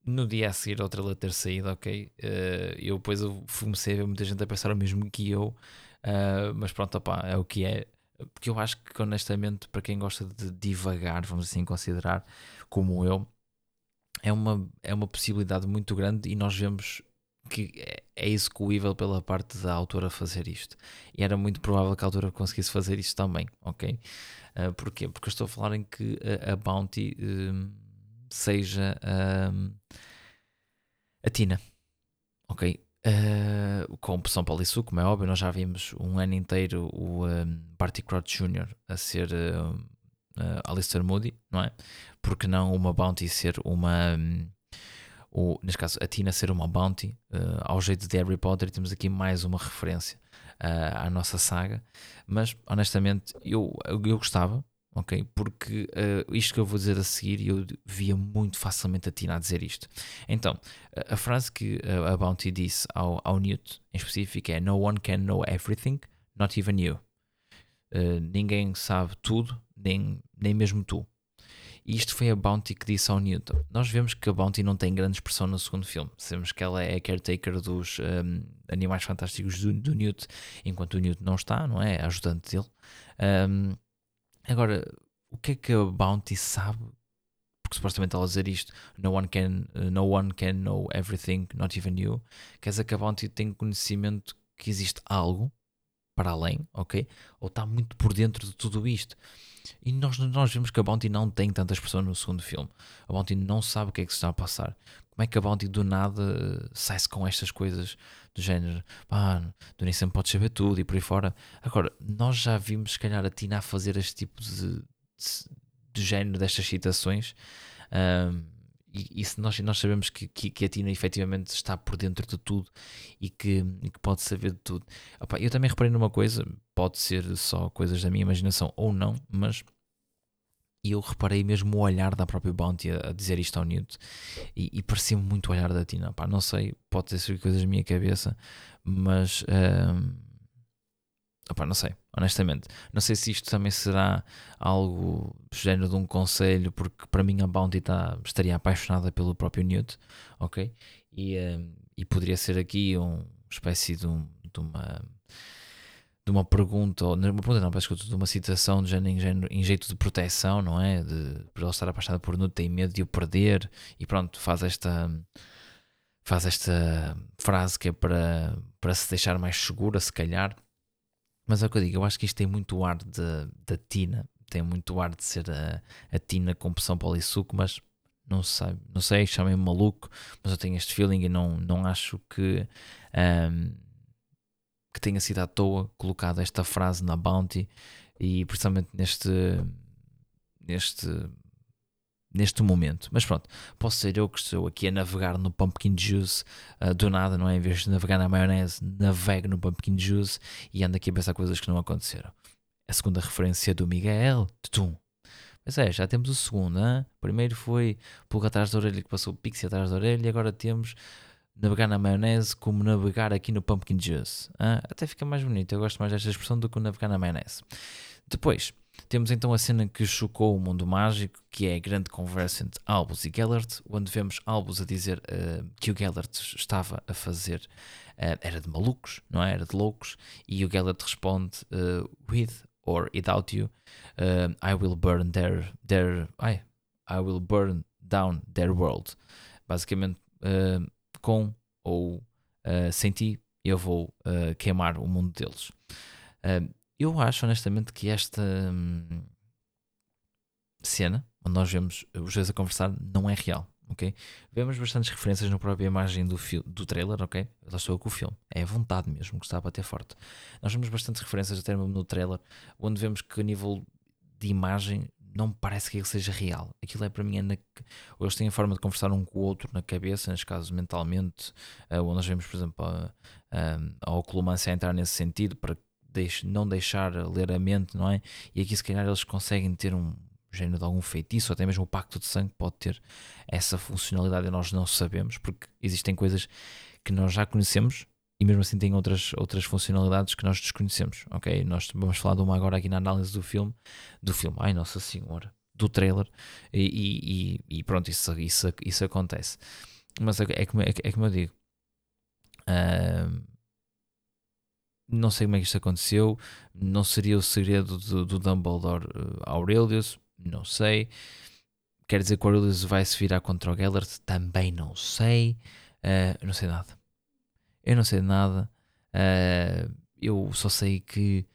no dia a seguir ao trailer ter saído, ok? Uh, eu depois eu comecei a ver muita gente a pensar o mesmo que eu, uh, mas pronto, opá, é o que é. Porque eu acho que, honestamente, para quem gosta de divagar, vamos assim considerar, como eu, é uma, é uma possibilidade muito grande e nós vemos que é, é execuível pela parte da autora fazer isto. E era muito provável que a autora conseguisse fazer isto também, ok? Uh, porquê? Porque eu estou a falar em que a, a Bounty uh, seja uh, a Tina, ok? Uh, com opção Polissu, como é óbvio, nós já vimos um ano inteiro o um, Barty Crouch Jr. a ser uh, Alistair Moody, não é? porque não uma Bounty ser uma. Um, o, neste caso, a Tina ser uma Bounty, uh, ao jeito de Harry Potter, temos aqui mais uma referência à nossa saga, mas honestamente eu, eu gostava, ok? Porque uh, isto que eu vou dizer a seguir, eu via muito facilmente a Tina a dizer isto. Então, a, a frase que a, a Bounty disse ao, ao Newt em específico é: No one can know everything, not even you. Uh, ninguém sabe tudo, nem, nem mesmo tu. E isto foi a Bounty que disse ao Newt. Nós vemos que a Bounty não tem grande expressão no segundo filme. Sabemos que ela é a caretaker dos um, animais fantásticos do, do, enquanto o Newt não está, não é? A ajudante dele. Um, agora, o que é que a Bounty sabe? Porque supostamente ela dizer isto, no one can, no one can know everything, not even you. Quer dizer que a Bounty tem conhecimento que existe algo para além, ok? Ou está muito por dentro de tudo isto. E nós, nós vemos que a Bounty não tem tantas pessoas no segundo filme. A Bounty não sabe o que é que se está a passar. Como é que a Bounty do nada eh, sai-se com estas coisas do género? Pá, do nem sempre pode saber tudo e por aí fora. Agora, nós já vimos, se calhar, a Tina a fazer este tipo de, de, de género destas citações. Um, e, e se nós, nós sabemos que, que, que, a Tina efetivamente está por dentro de tudo e que, e que pode saber de tudo. Opa, eu também reparei numa coisa, pode ser só coisas da minha imaginação ou não, mas eu reparei mesmo o olhar da própria Bounty a, dizer isto ao Newt e, e parecia-me muito o olhar da Tina. Não sei, pode sido coisas da minha cabeça, mas. Um, Opa, não sei, honestamente. Não sei se isto também será algo género de um conselho, porque para mim a Bounty tá, estaria apaixonada pelo próprio Newt, ok? E, um, e poderia ser aqui uma espécie de, um, de, uma de uma pergunta, ou uma pergunta não, peço de uma citação de género, em, género, em jeito de proteção, não é? De, por ela estar apaixonada por Newt, tem medo de o perder e pronto, faz esta faz esta frase que é para, para se deixar mais segura, se calhar mas é o que eu digo, eu acho que isto tem muito ar da Tina, tem muito ar de ser a, a Tina com pressão polissuco, mas não sei, não sei, chamem-me maluco, mas eu tenho este feeling e não, não acho que, um, que tenha sido à toa colocada esta frase na Bounty e precisamente neste, neste neste momento. Mas pronto, posso ser eu que estou aqui a navegar no pumpkin juice uh, do nada, não é? Em vez de navegar na maionese, navego no pumpkin juice e ando aqui a pensar coisas que não aconteceram. A segunda referência do Miguel, tutum. Mas é, já temos o segundo, hein? primeiro foi pulga atrás da orelha que passou o pixie atrás da orelha e agora temos navegar na maionese como navegar aqui no pumpkin juice. Hein? Até fica mais bonito, eu gosto mais desta expressão do que navegar na maionese. Depois, temos então a cena que chocou o mundo mágico, que é a grande conversa entre Albus e Gellert, onde vemos Albus a dizer uh, que o Gellert estava a fazer uh, era de malucos, não é? Era de loucos, e o Gellert responde uh, with or without you, I will burn their, their I, I will burn down their world. Basicamente, com ou sem ti, eu vou queimar o mundo deles. Eu acho honestamente que esta hum, cena, onde nós vemos os dois a conversar, não é real. ok? Vemos bastantes referências na própria imagem do, do trailer, ok? Lá estou com o filme. É a vontade mesmo que está a bater forte. Nós vemos bastantes referências até mesmo no trailer, onde vemos que a nível de imagem não parece que ele seja real. Aquilo é para mim, é na, eles têm a forma de conversar um com o outro na cabeça, neste caso mentalmente, uh, onde nós vemos, por exemplo, a, a, a entrar nesse sentido para não deixar ler a mente, não é? E aqui, se calhar, eles conseguem ter um género de algum feitiço, ou até mesmo o pacto de sangue pode ter essa funcionalidade e nós não sabemos, porque existem coisas que nós já conhecemos e mesmo assim tem outras, outras funcionalidades que nós desconhecemos, ok? Nós vamos falar de uma agora aqui na análise do filme, do filme, ai nossa senhora, do trailer, e, e, e pronto, isso, isso, isso acontece. Mas é, é, como, é, é como eu digo, uh, não sei como é que isto aconteceu. Não seria o segredo do, do Dumbledore uh, Aurelius? Não sei. Quer dizer que o Aurelius vai se virar contra o Gellert? Também não sei. Uh, não sei nada. Eu não sei nada. Uh, eu só sei que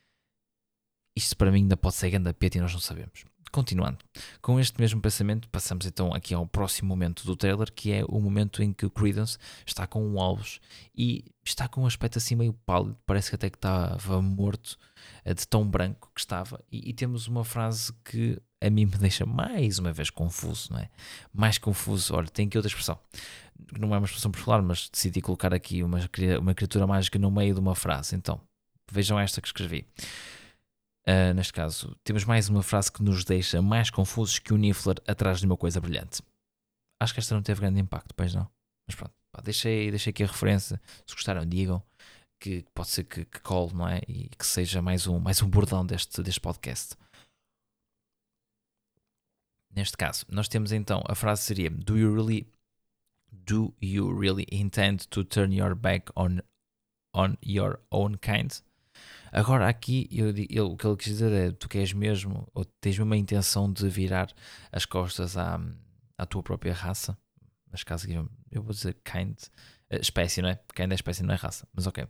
isto para mim ainda pode ser grande peta e nós não sabemos. Continuando, com este mesmo pensamento, passamos então aqui ao próximo momento do trailer, que é o momento em que o Credence está com um alvos e está com um aspecto assim meio pálido, parece que até que estava morto eh, de tão branco que estava. E, e, temos uma frase que a mim me [LAUGHS] deixa mais uma vez confuso, não é? Mais confuso. Olha, tem aqui outra expressão, não é uma expressão por falar, mas decidi colocar aqui uma, uma criatura mágica no meio de uma frase. Então, Vejam esta que escrevi. Uh, neste caso, temos mais uma frase que nos deixa mais confusos que o Niffler atrás de uma coisa brilhante. Acho que esta não teve grande impacto, pois não. Mas pronto, pá, deixei, deixei aqui a referência. Se gostaram, digam que pode ser que, que cole, não é? E que seja mais um, mais um bordão deste, deste podcast. Neste caso, nós temos então a frase seria: Do you really do you really intend to turn your back on on your own kind? Agora aqui eu, eu, o que ele quis dizer é tu queres mesmo ou tens mesmo a intenção de virar as costas à, à tua própria raça? Mas caso eu vou dizer kind, eh, espécie, não é? Kind é espécie, não é raça. Mas ok.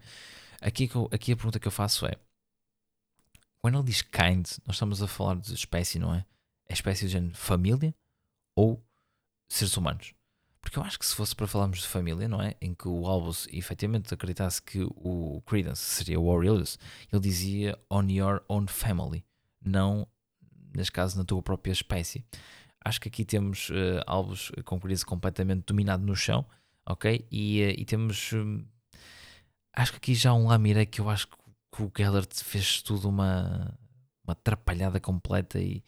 Aqui, aqui a pergunta que eu faço é: quando ele diz kind, nós estamos a falar de espécie, não é? É espécie de género família ou seres humanos? Porque eu acho que se fosse para falarmos de família, não é? Em que o Albus efetivamente acreditasse que o Credence seria o Aurelius, ele dizia on your own family, não, neste caso, na tua própria espécie. Acho que aqui temos uh, Albus com Credence completamente dominado no chão, ok? E, uh, e temos. Uh, acho que aqui já um Lamira que eu acho que o Gellert fez tudo uma, uma atrapalhada completa e,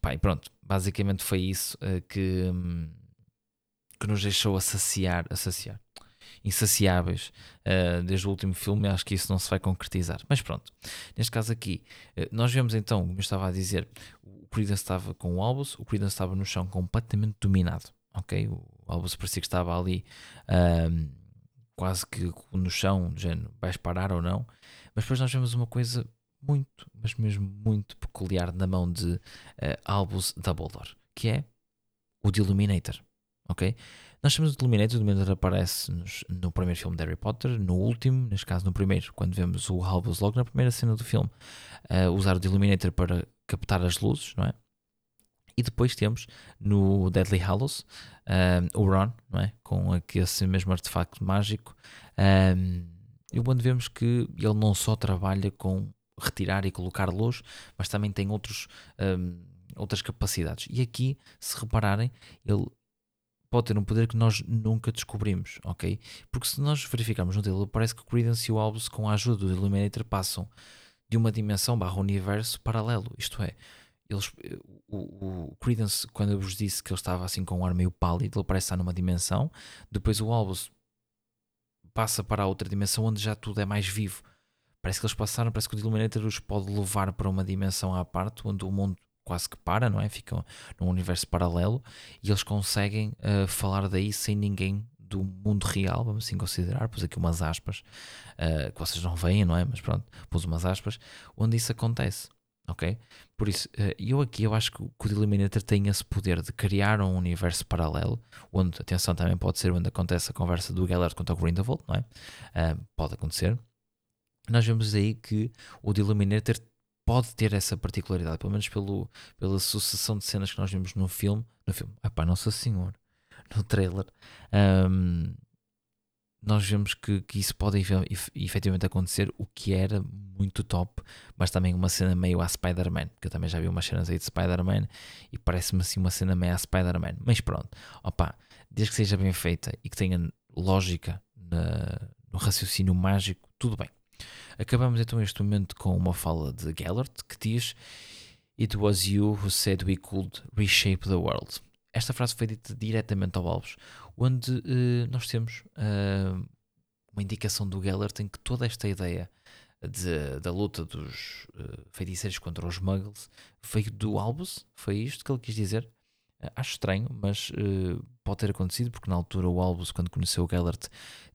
pá, e pronto, basicamente foi isso uh, que. Um, que nos deixou a saciar, a saciar. Insaciáveis. Uh, desde o último filme, acho que isso não se vai concretizar. Mas pronto, neste caso aqui, uh, nós vemos então, como eu estava a dizer, o Credence estava com o Albus, o Credence estava no chão completamente dominado, ok? O Albus parecia que estava ali uh, quase que no chão, género, vais parar ou não, mas depois nós vemos uma coisa muito, mas mesmo muito peculiar na mão de Albus Dumbledore, que é o de Illuminator ok? Nós temos o Illuminator, o Illuminator aparece nos, no primeiro filme de Harry Potter, no último, neste caso no primeiro, quando vemos o Albus logo na primeira cena do filme, uh, usar o Illuminator para captar as luzes, não é? E depois temos no Deadly Hallows uh, o Ron, não é? Com esse mesmo artefacto mágico. Um, e onde vemos que ele não só trabalha com retirar e colocar luz, mas também tem outros, um, outras capacidades. E aqui, se repararem, ele pode ter um poder que nós nunca descobrimos, ok? Porque se nós verificarmos no dele, parece que Credence e o Albus, com a ajuda do Illuminator, passam de uma dimensão barra universo paralelo. Isto é, eles, o, o Credence, quando eu vos disse que ele estava assim com um ar meio pálido, ele parece estar numa dimensão. Depois o Albus passa para a outra dimensão onde já tudo é mais vivo. Parece que eles passaram, parece que o Illuminator os pode levar para uma dimensão à parte onde o mundo quase que para, não é? Ficam num universo paralelo e eles conseguem uh, falar daí sem ninguém do mundo real, vamos assim considerar, pus aqui umas aspas, uh, que vocês não veem, não é? Mas pronto, pus umas aspas, onde isso acontece, ok? Por isso, uh, eu aqui eu acho que o Eliminator tem esse poder de criar um universo paralelo, onde, atenção, também pode ser onde acontece a conversa do Gellert contra o Grindelwald, não é? Uh, pode acontecer. Nós vemos aí que o Eliminator pode ter essa particularidade, pelo menos pelo, pela sucessão de cenas que nós vimos no filme. No filme, epá, Nossa Senhora, [LAUGHS] no trailer. Um, nós vemos que, que isso pode efetivamente acontecer, o que era muito top, mas também uma cena meio a Spider-Man, que eu também já vi umas cenas aí de Spider-Man e parece-me assim uma cena meio a Spider-Man. Mas pronto, opa, desde que seja bem feita e que tenha lógica na, no raciocínio mágico, tudo bem. Acabamos então este momento com uma fala de Gellert que diz: It was you who said we could reshape the world. Esta frase foi dita diretamente ao Alves, onde uh, nós temos uh, uma indicação do Gellert em que toda esta ideia de, da luta dos uh, feiticeiros contra os muggles veio do Albus, foi isto que ele quis dizer. Acho estranho, mas pode ter acontecido porque na altura o Albus, quando conheceu o Gellert,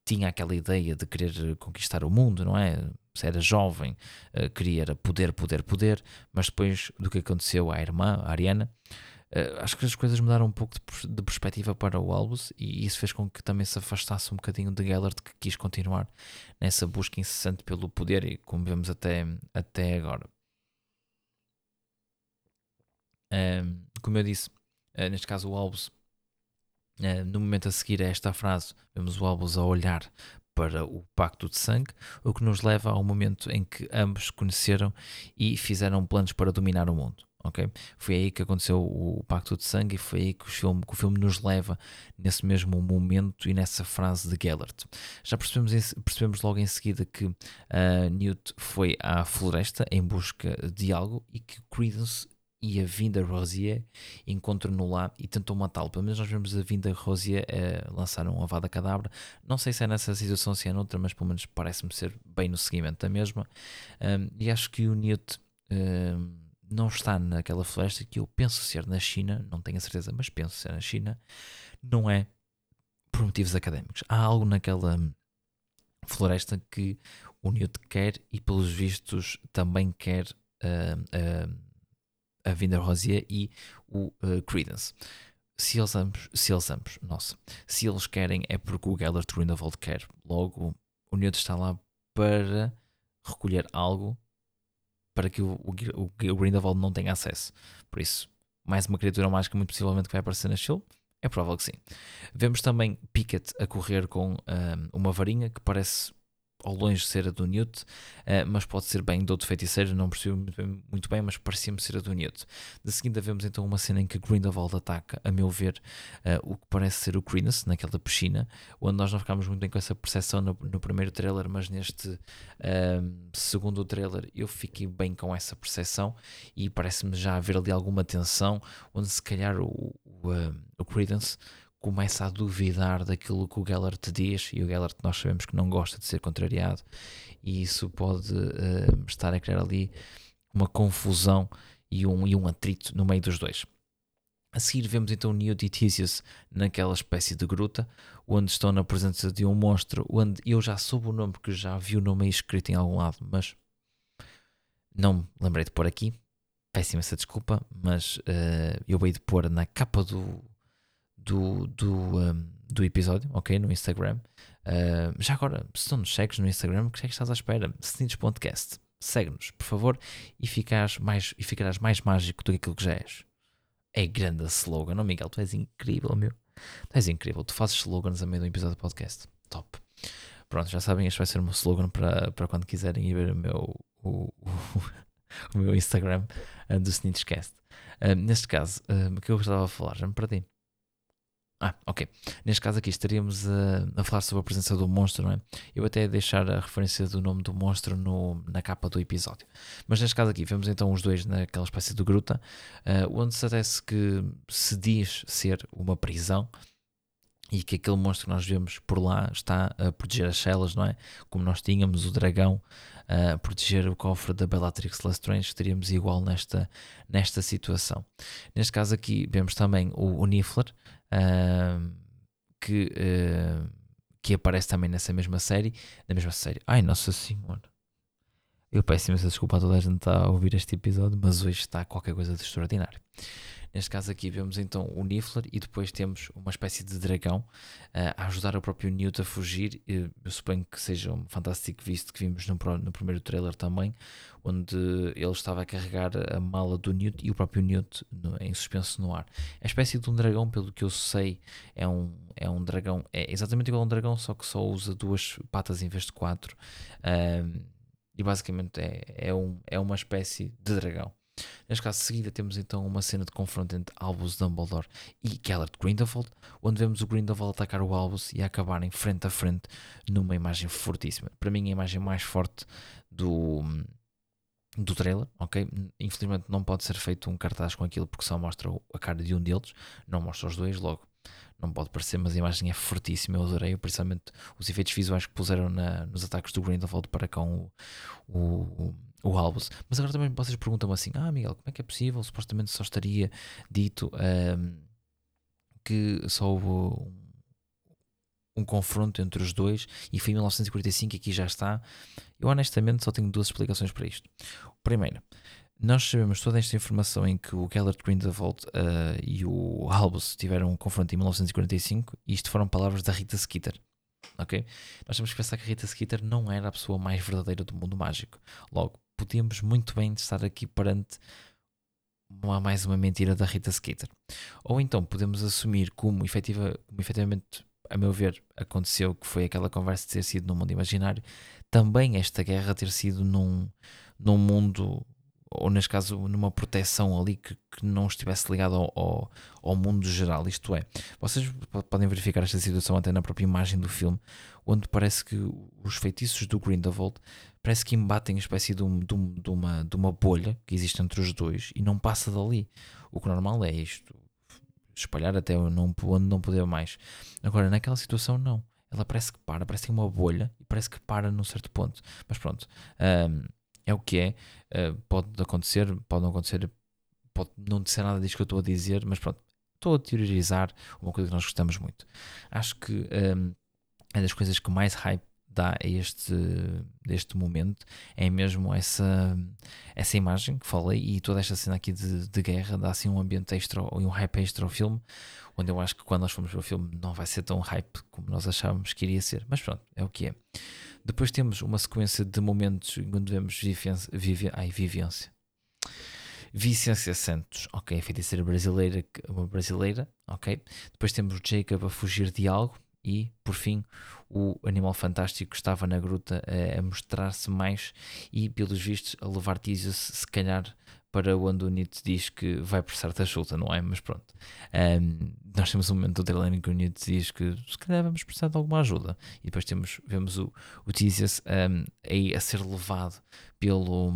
tinha aquela ideia de querer conquistar o mundo, não é? Se era jovem, uh, queria poder, poder, poder, mas depois do que aconteceu à irmã, a Ariana, uh, acho que as coisas mudaram um pouco de, de, perspectiva para o Albus e isso fez com que também se afastasse um bocadinho de Gellert, que quis continuar nessa busca incessante pelo poder e como vemos até, até agora. Um, como eu disse, uh, neste caso o Albus Uh, no momento a seguir a esta frase, vemos o Albus a olhar para o pacto de sangue, o que nos leva ao momento em que ambos conheceram e fizeram planos para dominar o mundo. ok? Foi aí que aconteceu o Pacto de Sangue e foi aí que o filme, que o filme nos leva nesse mesmo momento e nessa frase de Gellert. Já percebemos, percebemos logo em seguida que uh, Newt foi à floresta em busca de algo e que Credence e a Vinda Rosier encontram-no lá e tentam matá-lo. Pelo menos nós vemos a Vinda Rosier uh, lançar um avada cadabra. Não sei se é nessa situação, se é noutra, mas pelo menos parece-me ser bem no seguimento da mesma. Um, e acho que o Newt um, não está naquela floresta que eu penso ser na China, não tenho a certeza, mas penso ser na China. Não é por motivos académicos. Há algo naquela floresta que o Newt quer e, pelos vistos, também quer. Uh, uh, a Vinda Rosier e o uh, Credence. Se eles ambos, se eles ambos, nossa, se eles querem é porque o Gellert Grindelwald quer. Logo, o Newt está lá para recolher algo para que o, o, o Grindelwald não tenha acesso. Por isso, mais uma criatura mágica muito possivelmente que vai aparecer na show. É provável que sim. Vemos também Pickett a correr com um, eh, uma varinha que parece ao longe ser a do Newt, uh, mas pode ser bem de outro feiticeiro, não percebi muito bem, mas parecia-me ser a do Newt. De seguida vemos então uma cena em que Grindelwald ataca, a meu ver, uh, o que parece ser o Credence, naquela piscina, onde nós não ficámos muito bem com essa percepção no, no primeiro trailer, mas neste uh, segundo trailer eu fiquei bem com essa percepção e parece-me já haver ali alguma tensão, onde se calhar o, o, o Credence começa a duvidar daquilo que o Geller te diz, e o Geller nós sabemos que não gosta de ser contrariado, e isso pode uh, estar a criar ali uma confusão e um, e um atrito no meio dos dois. A seguir vemos então Neo e naquela espécie de gruta, onde estão na presença de um monstro, onde eu já soube o nome, porque já vi o nome escrito em algum lado, mas não me lembrei de pôr aqui. Péssima essa desculpa, mas uh, eu hei de pôr na capa do, do, do, um, do episódio, ok? No Instagram. Uh, já agora, se não nos segues no Instagram, o que é que estás à espera? Sneeds Podcast. Segue-nos, por favor, e, mais, e ficarás mais mágico do que aquilo que já és. É grande slogan, não, Miguel? Tu és incrível, meu. Tu és incrível. Tu fazes slogans a meio do episódio do podcast. Top. Pronto, já sabem, este vai ser o meu slogan para, para quando quiserem ir ver o meu, o, o, [LAUGHS] o meu Instagram uh, do Snitchcast. Uh, neste caso, uh, o que eu gostava de falar, já me perdi. Ah, ok. Neste caso aqui estaríamos a, a, falar sobre a presença do monstro, não é? Eu até deixar a referência do nome do monstro no, na capa do episódio. Mas neste caso aqui, vemos então os dois naquela espécie de gruta, uh, onde se que se diz ser uma prisão e que aquele monstro que nós vemos por lá está a proteger as celas, não é? Como nós tínhamos o dragão a proteger o cofre da Bellatrix Lestrange, estaríamos igual nesta, nesta situação. Neste caso aqui vemos também o, o Niffler, que, uh, que aparece também nessa mesma série. Na mesma série. Ai, Nossa Senhora. Eu peço imensa desculpa a toda a gente que está a ouvir este episódio, mas hoje está qualquer coisa de extraordinário. Neste caso aqui vemos então o Niffler e depois temos uma espécie de dragão uh, a ajudar o próprio Newt a fugir. Eu suponho que seja um fantástico visto que vimos no, no, primeiro trailer também, onde ele estava a carregar a mala do Newt e o próprio Newt no, em suspenso no ar. É a espécie de um dragão, pelo que eu sei, é um, é um dragão, é exatamente igual a um dragão, só que só usa duas patas em vez de quatro. Uh, e basicamente é, é, um, é uma espécie de dragão. Neste caso, seguida, temos então uma cena de confronto entre Albus Dumbledore e Gellert Grindelwald, onde vemos o Grindelwald atacar o Albus e acabarem frente a frente numa imagem fortíssima. Para mim, a imagem mais forte do, do trailer, ok? Infelizmente não pode ser feito um cartaz com aquilo porque só mostra a cara de um deles, não mostra os dois, logo não pode parecer, mas a imagem é fortíssima, eu adorei, principalmente os efeitos visuais que puseram na, nos ataques do Grindelwald para com o, o o Albus. Mas agora também vocês perguntam assim: Ah, Miguel, como é que é possível? Supostamente só estaria dito um, que só houve um, confronto entre os dois e foi em 1945 e aqui já está. Eu honestamente só tenho duas explicações para isto. Primeiro, nós sabemos toda esta informação em que o Gellert Grindelwald uh, e o Albus tiveram um confronto em 1945 e isto foram palavras da Rita Skeeter. Ok? Nós temos que pensar que a Rita Skeeter não era a pessoa mais verdadeira do mundo mágico. Logo, podíamos muito bem estar aqui perante uma, mais uma mentira da Rita Skeeter. Ou então podemos assumir como, efetiva, como efetivamente, a meu ver, aconteceu, que foi aquela conversa de ter sido num mundo imaginário, também esta guerra ter sido num, num mundo ou neste caso numa proteção ali que, que não estivesse ligada ao, ao, ao, mundo geral. Isto é, vocês podem verificar esta situação até na própria imagem do filme, onde parece que os feitiços do Grindelwald parece que embatem uma espécie de, um, de, um, de, uma, de uma bolha que existe entre os dois e não passa dali. O que normal é isto, espalhar até onde não poder mais. Agora, naquela situação, não. Ela parece que para, parece que tem uma bolha e parece que para num certo ponto. Mas pronto, um, é o que é. Uh, pode acontecer, pode não acontecer, pode não ser nada disso que eu estou a dizer, mas pronto, estou a teorizar uma coisa que nós gostamos muito. Acho que um, é das coisas que mais hype dá a este, deste momento é mesmo essa, essa imagem que falei e toda esta cena aqui de, de guerra dá assim um ambiente extra e um hype extra ao filme, onde eu acho que quando nós formos ver o filme não vai ser tão hype como nós achávamos que iria ser, mas pronto, é o que é. Depois temos uma sequência de momentos onde vemos vivência, vive, ai, vivência. Vicência Santos, ok, feiticeira brasileira, uma brasileira, ok. Depois temos Jacob a fugir de algo e, por fim, o animal fantástico estava na gruta a, a mostrar-se mais e, pelos vistos, a levar Tísios, se calhar, para onde o Nietzsche diz que vai prestar te ajuda, não é? Mas pronto. Um, nós temos um momento do trailer em que o Nietzsche diz que se calhar vamos precisar de alguma ajuda. E depois temos, vemos o, o Tísios um, aí a ser levado pelo,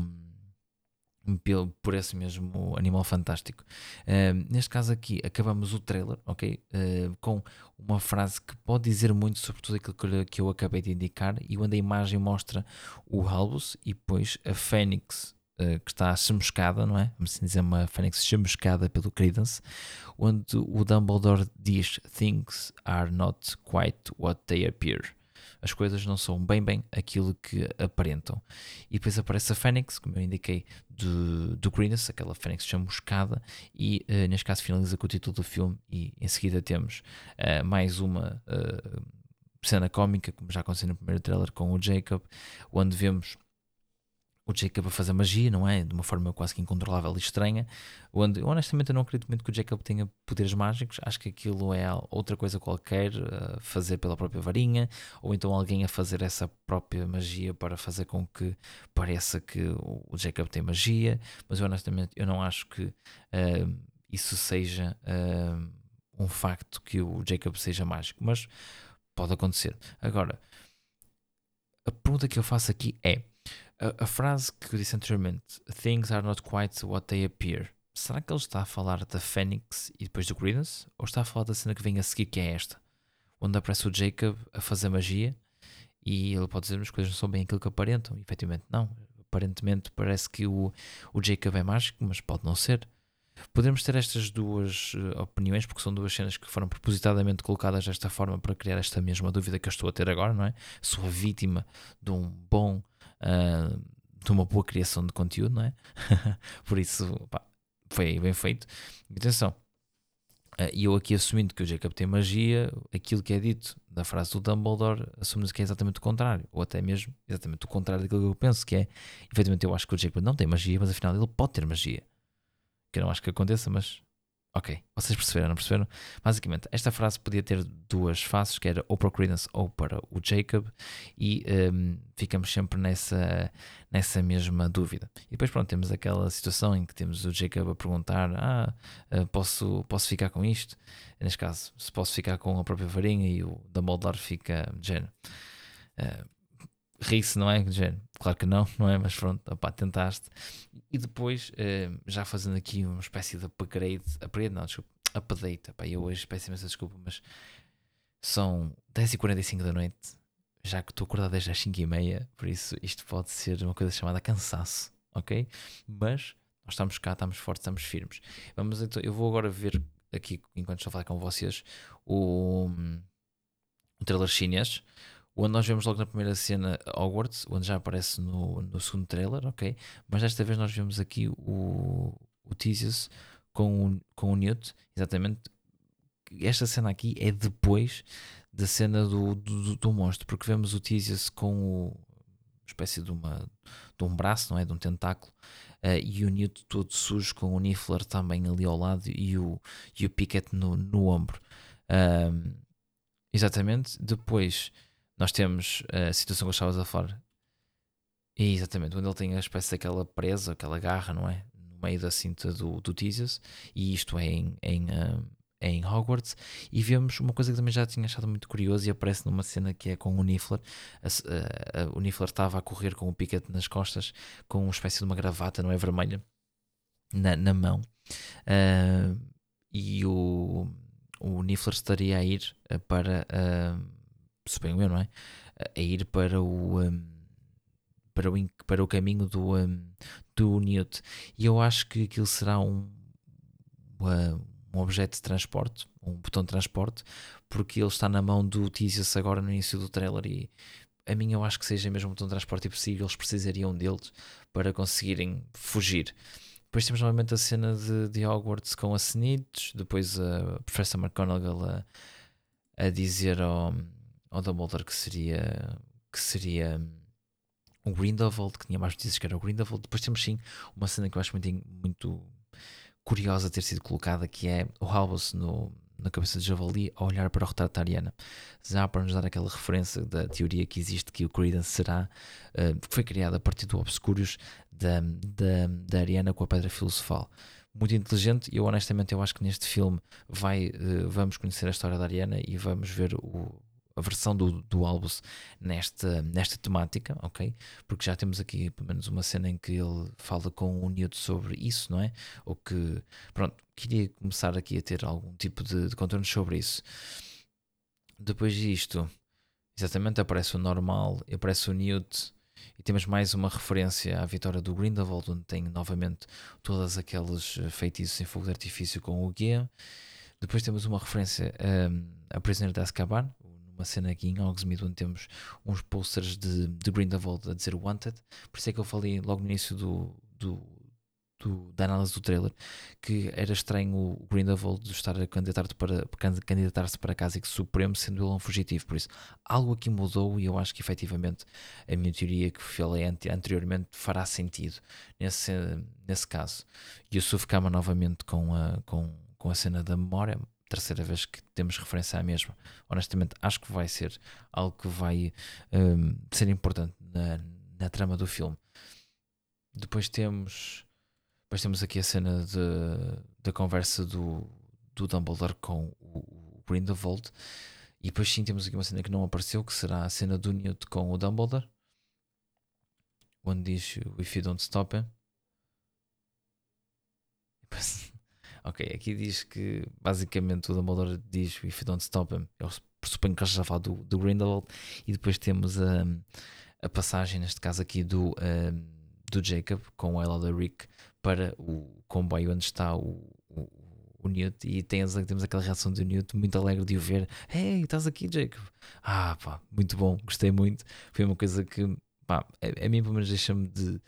por esse mesmo animal fantástico. Uh, neste caso aqui, acabamos o trailer, ok? Uh, com uma frase que pode dizer muito sobre tudo aquilo que, eu acabei de indicar e onde a imagem mostra o Albus e depois a Fênix uh, que está chamuscada, não é? Vamos assim dizer, uma Fênix chamuscada pelo Credence, onde o Dumbledore diz Things are not quite what they appear as coisas não são bem bem aquilo que aparentam. E depois aparece a Fênix, como eu indiquei, do, do Greenus, aquela Fênix chamuscada, e uh, neste caso finaliza com o título do filme, e em seguida temos uh, mais uma uh, cena cómica, como já aconteceu no primeiro trailer com o Jacob, onde vemos o Jacob a fazer magia, não é? De uma forma quase que incontrolável e estranha, onde honestamente eu não acredito muito que o Jacob tenha poderes mágicos, acho que aquilo é outra coisa qualquer a fazer pela própria varinha, ou então alguém a fazer essa própria magia para fazer com que pareça que o Jacob tem magia, mas eu honestamente eu não acho que uh, isso seja uh, um facto que o Jacob seja mágico, mas pode acontecer. Agora, a pergunta que eu faço aqui é a, a, frase que eu disse anteriormente, Things are not quite what they appear. Será que ele está a falar da Fênix e depois do Credence? Ou está a falar da cena que vem a seguir, que é esta? Onde aparece o Jacob a fazer magia e ele pode dizer que as coisas não são bem aquilo que aparentam. E, efetivamente, não. Aparentemente parece que o, o Jacob é mágico, mas pode não ser. Podemos ter estas duas uh, opiniões, porque são duas cenas que foram propositadamente colocadas desta forma para criar esta mesma dúvida que eu estou a ter agora, não é? Sou a vítima de um bom uh, de uma boa criação de conteúdo, não é? [LAUGHS] Por isso, pá, foi bem feito. Atenção, uh, e eu aqui assumindo que o Jacob tem magia, aquilo que é dito da frase do Dumbledore, assumindo que é exatamente o contrário, ou até mesmo exatamente o contrário daquilo que eu penso, que é, efetivamente, eu acho que o Jacob não tem magia, mas afinal ele pode ter magia. Que eu não acho que aconteça, mas Ok, vocês perceberam, não perceberam? Basicamente, esta frase podia ter duas faces, que era ou para o Credence ou para o Jacob, e um, ficamos sempre nessa, nessa mesma dúvida. E depois, pronto, temos aquela situação em que temos o Jacob a perguntar: Ah, eh, posso, posso ficar com isto? Neste caso, se posso ficar com a própria varinha, e o Dumbledore fica género. Uh, ri-se, não é? Género, claro que não, [LAUGHS] não é? Mas pronto, opá, tentaste. E depois, uh, já fazendo aqui uma espécie de upgrade, upgrade não, desculpa, update, opá, eu hoje peço imensa desculpa, mas são 10h45 da noite, já que estou acordado desde as 5h30, por isso isto pode ser uma coisa chamada cansaço, ok? Mas nós estamos cá, estamos fortes, estamos firmes. Vamos então, eu vou agora ver aqui, enquanto estou a falar com vocês, o, o trailer chinês onde nós vemos logo na primeira cena Hogwarts, onde já aparece no, no segundo trailer, ok? Mas desta vez nós vemos aqui o, o Theseus com o, com o Newt, exatamente. Esta cena aqui é depois da cena do, do, do monstro, porque vemos o Theseus com o, uma espécie de, uma, de um braço, não é? De um tentáculo, uh, e o Newt todo sujo com o Niffler também ali ao lado e o, e o Piquet no, no ombro. Um, exatamente. Depois nós temos a situação que eu estavas a falar. exatamente, onde ele tem a espécie daquela presa, aquela garra, não é? No meio da cinta do, do e isto é em, em, uh, em Hogwarts, e vemos uma coisa que também já tinha achado muito curioso e aparece numa cena que é com o Niffler. A, a, a, o Niffler estava a correr com o Pickett nas costas, com uma espécie de uma gravata, não é? Vermelha, na, na mão. Uh, e o, o Niffler estaria a ir para, uh, suponho eu, não é? A ir para o. Um, para o, para o caminho do, um, do Newt. E eu acho que aquilo será um, um objeto de transporte, um botão de transporte, porque ele está na mão do Theseus agora no início do trailer e a mim eu acho que seja mesmo um botão de transporte e possível, eles precisariam deles para conseguirem fugir. Depois temos novamente a cena de, de Hogwarts com a Snitch, depois a Professor McGonagall a, a dizer ao, ao Dumbledore que seria que seria o Grindelwald, que tinha mais notícias que era o Grindelwald. Depois temos sim uma cena que eu acho muito, muito curiosa ter sido colocada, que é o Albus no, na cabeça de Javali a olhar para o retrato da Ariana. Já para nos dar aquela referência da teoria que existe que o Credence será, uh, que foi criada a partir do Obscurious da, da, da Ariana com a Pedra Filosofal. Muito inteligente e eu honestamente eu acho que neste filme vai, uh, vamos conhecer a história da Ariana e vamos ver o, a versão do, do Albus nesta, nesta temática, ok? Porque já temos aqui pelo menos uma cena em que ele fala com o Newt sobre isso, não é? Ou que, pronto, queria começar aqui a ter algum tipo de, de contorno sobre isso. Depois disto, exatamente, aparece o normal, aparece o Newt e temos mais uma referência à vitória do Grindelwald, onde tem novamente todas aqueles feitiços em fogo de artifício com o guia. Depois temos uma referência um, a Prisioneiro de Azkaban, uma cena aqui em Hogsmeade onde temos uns posters de, de Grindelwald a dizer Wanted. Por isso é que eu falei logo no início do, do, do da análise do trailer que era estranho o Grindelwald estar a candidatar-se para, candidatar para a Casa Supremo sendo ele um fugitivo. Por isso, algo aqui mudou e eu acho que efetivamente a minha teoria que falei anteriormente fará sentido nesse, nesse caso. E o Suf Kama novamente com a, com, com a cena da memória terceira vez que temos referência à mesma. Honestamente, acho que vai ser algo que vai um, ser importante na, na trama do filme. Depois temos, depois temos aqui a cena de, da conversa do, do Dumbledore com o, Grindelwald. E depois sim temos aqui uma cena que não apareceu, que será a cena do Newt com o Dumbledore. Onde diz If you don't stop him. [LAUGHS] Ok, aqui diz que basicamente o Dumbledore diz If you don't stop him, eu pressuponho que ele já fala do, do Grindelwald, e depois temos a, a passagem, neste caso aqui, do, um, do Jacob com o Rick para o comboio onde está o, o, o Newt, e tens, temos aquela reação do Newt muito alegre de o ver: Hey, estás aqui, Jacob? Ah, pá, muito bom, gostei muito. Foi uma coisa que pá, a, a mim pelo menos deixa-me de,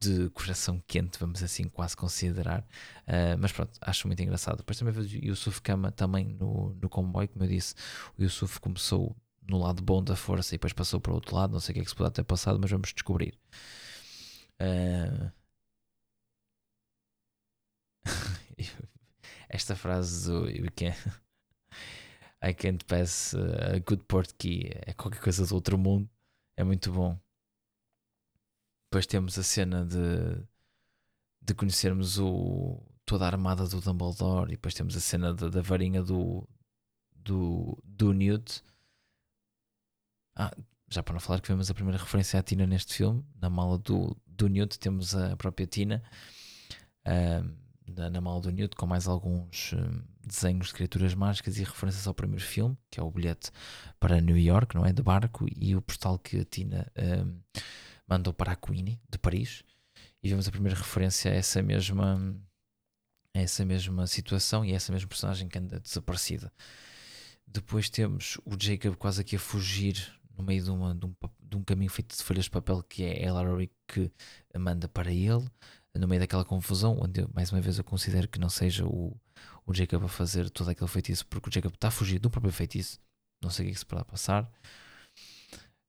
de coração quente, vamos assim quase considerar. Uh, mas pronto, acho muito engraçado. Depois também vejo o Yusuf Kama também no, no comboio, como eu disse, o Yusuf começou no lado bom da força e depois passou para o outro lado. Não sei o que é que se pode ter passado, mas vamos descobrir. Uh... [LAUGHS] Esta frase do I can't pass a good port key é qualquer coisa do outro mundo. É muito bom. Depois temos a cena de, de conhecermos o, toda a armada do Dumbledore e depois temos a cena da, da varinha do, do, do Newt. Ah, já para não falar que vemos a primeira referência à Tina neste filme, na mala do, do Newt temos a própria Tina. na, na, mala do Newt com mais alguns um, desenhos de criaturas mágicas e referências ao primeiro filme, que é o bilhete para New York, não é? De barco, e o postal que a Tina um, mandou para a Queenie de Paris e vemos a primeira referência a essa mesma a essa mesma situação e a essa mesma personagem que anda desaparecida. Depois temos o Jacob quase aqui a fugir no meio de, uma, de, um, de um caminho feito de folhas de papel que é a Ellery que manda para ele, no meio daquela confusão, onde eu, mais uma vez eu considero que não seja o, o Jacob a fazer todo aquele feitiço, porque o Jacob está a fugir do próprio feitiço, não sei o que, é que se pode passar.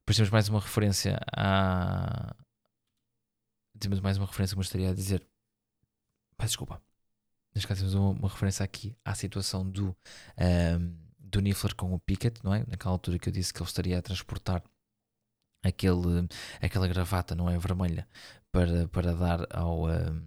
Depois temos mais uma referência a. Temos mais uma referência que gostaria de dizer. Peço desculpa. Neste caso, temos uma, uma referência aqui à situação do, um, do Niffler com o Pickett, não é? Naquela altura que eu disse que ele estaria a transportar aquele, aquela gravata não é vermelha para, para dar ao, um,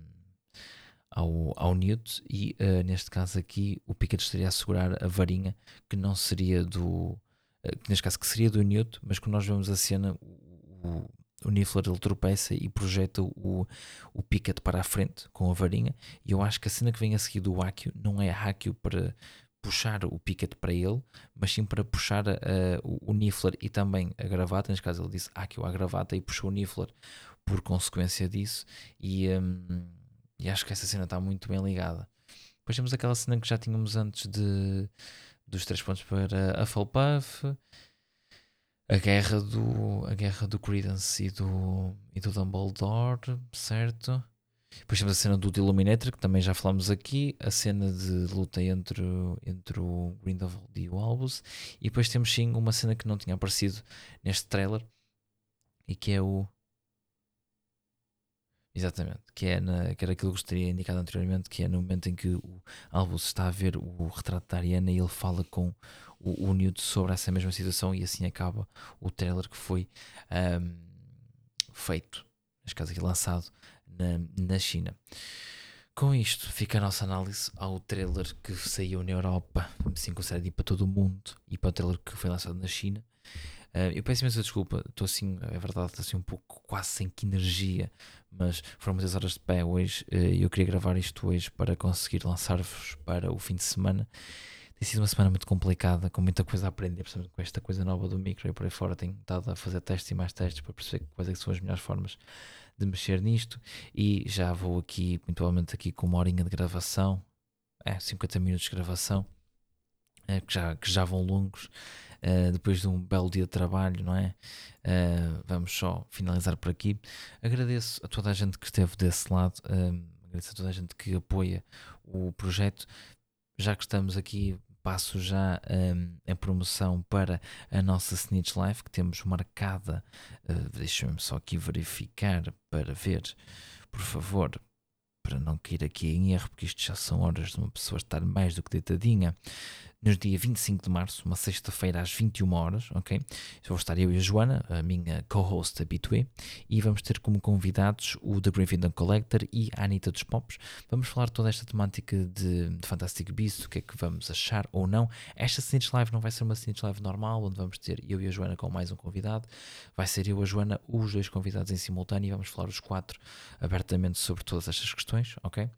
ao, ao Newt e uh, neste caso aqui o Pickett estaria a segurar a varinha que não seria do uh, neste caso que seria do Newt, mas quando nós vemos a cena o, o Niffler ele tropeça e projeta o, o Pickett para a frente com a varinha. E eu acho que a cena que vem a seguir do Akio não é Akio para puxar o Pickett para ele, mas sim para puxar uh, o, o Niffler e também a gravata, neste caso ele disse Akio a gravata e puxou o Niffler por consequência disso. E, um, e acho que essa cena está muito bem ligada. Depois temos aquela cena que já tínhamos antes de dos três pontos para a Hufflepuff a guerra do a guerra do Credence e do e do Dumbledore, certo? Depois temos a cena do Illuminator, que também já falamos aqui, a cena de luta entre, entre o Grindelwald e o Albus, e depois temos sim uma cena que não tinha aparecido neste trailer, e que é o Exatamente, que, é na, que era aquilo que eu gostaria indicado anteriormente, que é no momento em que o Albus está a ver o retrato da Ariana e ele fala com o, o Newt sobre essa mesma situação e assim acaba o trailer que foi um, feito, neste caso aqui lançado na, na China. Com isto fica a nossa análise ao trailer que saiu na Europa, assim considerado ir para todo o mundo, e para o trailer que foi lançado na China. Uh, eu peço imensa desculpa, estou assim, é verdade, estou assim um pouco quase sem que energia, mas foram muitas horas de pé hoje e uh, eu queria gravar isto hoje para conseguir lançar-vos para o fim de semana. Tem sido uma semana muito complicada, com muita coisa a aprender, principalmente com esta coisa nova do micro e por aí fora. Tenho estado a fazer testes e mais testes para perceber quais é são as melhores formas de mexer nisto. E já vou aqui, muito provavelmente, aqui com uma horinha de gravação, é, 50 minutos de gravação, é, que, já, que já vão longos. Uh, depois de um belo dia de trabalho, não é? Uh, vamos só finalizar por aqui. Agradeço a toda a gente que esteve desse lado, uh, agradeço a toda a gente que apoia o projeto. Já que estamos aqui, passo já um, a promoção para a nossa Snitch Live que temos marcada. Uh, Deixa-me só aqui verificar para ver, por favor, para não cair aqui em erro, porque isto já são horas de uma pessoa estar mais do que deitadinha no dia 25 de março, uma sexta-feira às 21 horas, ok? Vou estar eu e a Joana, a minha co-host habitué, e vamos ter como convidados o The Gryffindor Collector e a Anitta dos Pops. Vamos falar toda esta temática de, de Fantastic Beasts, o que é que vamos achar ou não. Esta Snitch Live não vai ser uma Snitch Live normal, onde vamos ter eu e a Joana com mais um convidado. Vai ser eu a Joana, os dois convidados em simultâneo, e vamos falar os quatro abertamente sobre todas estas questões, ok?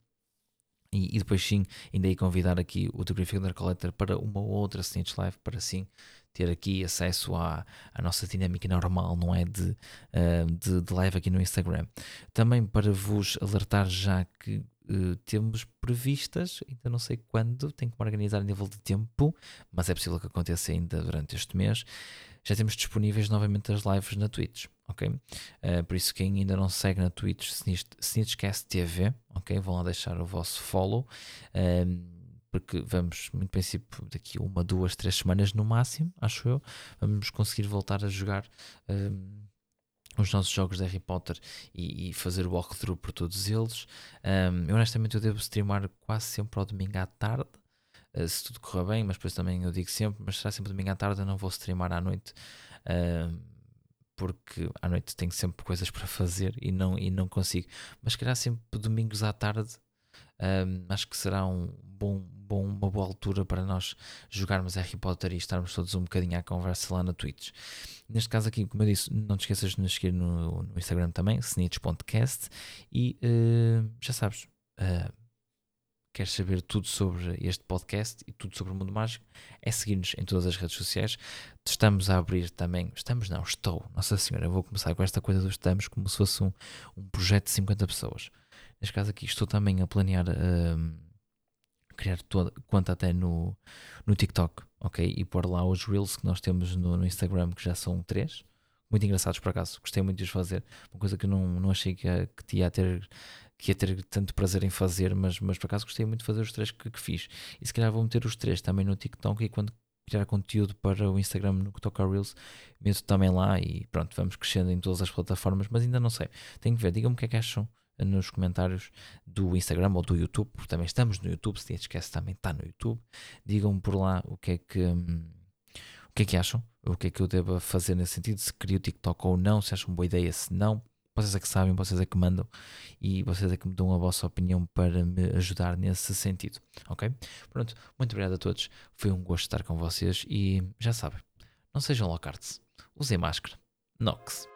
E, e, depois sim, ainda aí convidar aqui o The Collector para uma outra Snitch Live, para sim ter aqui acesso à, à nossa dinâmica normal, não é? De, uh, de, de, live aqui no Instagram. Também para vos alertar já que uh, temos previstas, ainda não sei quando, tenho que me organizar a nível de tempo, mas é possível que aconteça ainda durante este mês. Já temos disponíveis novamente as lives na Twitch ok? Uh, por isso, quem ainda não segue na Twitch, Snitchcast TV, ok? Vão lá deixar o vosso follow, ehm, porque vamos, muito princípio, daqui uma, duas, três semanas no máximo, acho eu, vamos conseguir voltar a jogar. Ehm, os nossos jogos de Harry Potter e, e fazer o walkthrough por todos eles. Ehm, eu honestamente eu devo streamar quase sempre ao domingo à tarde, uh, se tudo correr bem, mas depois também eu digo sempre, mas será sempre domingo à tarde, eu não vou streamar à noite. Um, porque à noite tenho sempre coisas para fazer e não, e não consigo. Mas calhar sempre domingos à tarde acho que será um bom, bom, uma boa altura para nós jogarmos Harry Potter e estarmos todos um bocadinho à conversa lá na Twitch. Neste caso aqui, como eu disse, não te esqueças de nos seguir no, no Instagram também, snitch.cast e uh, já sabes. Uh, queres saber tudo sobre este podcast e tudo sobre o mundo mágico, é seguir-nos em todas as redes sociais. Estamos a abrir também, estamos não, estou, Nossa Senhora, vou começar com esta coisa do estamos como se fosse um, um projeto de 50 pessoas. Neste caso aqui estou também a planear uh, criar toda, quanto até no, no TikTok, ok? E pôr lá os Reels que nós temos no, no Instagram, que já são três, muito engraçados por acaso, gostei muito de os fazer, uma coisa que eu não, não achei que, que ia ter que ia ter tanto prazer em fazer, mas, mas por acaso gostei muito de fazer os três que, que fiz. E se calhar vou meter os três também no TikTok e quando criar conteúdo para o Instagram no Toca Reels, meto também lá e pronto, vamos crescendo em todas as plataformas, mas ainda não sei. Tenho que ver, digam-me o que é que acham nos comentários do Instagram ou do YouTube, porque também estamos no YouTube, se esquece também está no YouTube. Digam-me por lá o que é que. Hum, O que é que acham? O que é que eu devo fazer nesse sentido? Se crio o TikTok ou não, se acham boa ideia, se não. Vocês é que sabem, vocês é que mandam e vocês é que me dão a vossa opinião para me ajudar nesse sentido, ok? Pronto, muito obrigado a todos. Foi um gosto estar com vocês e já sabem, não sejam locards, usem máscara. Nox.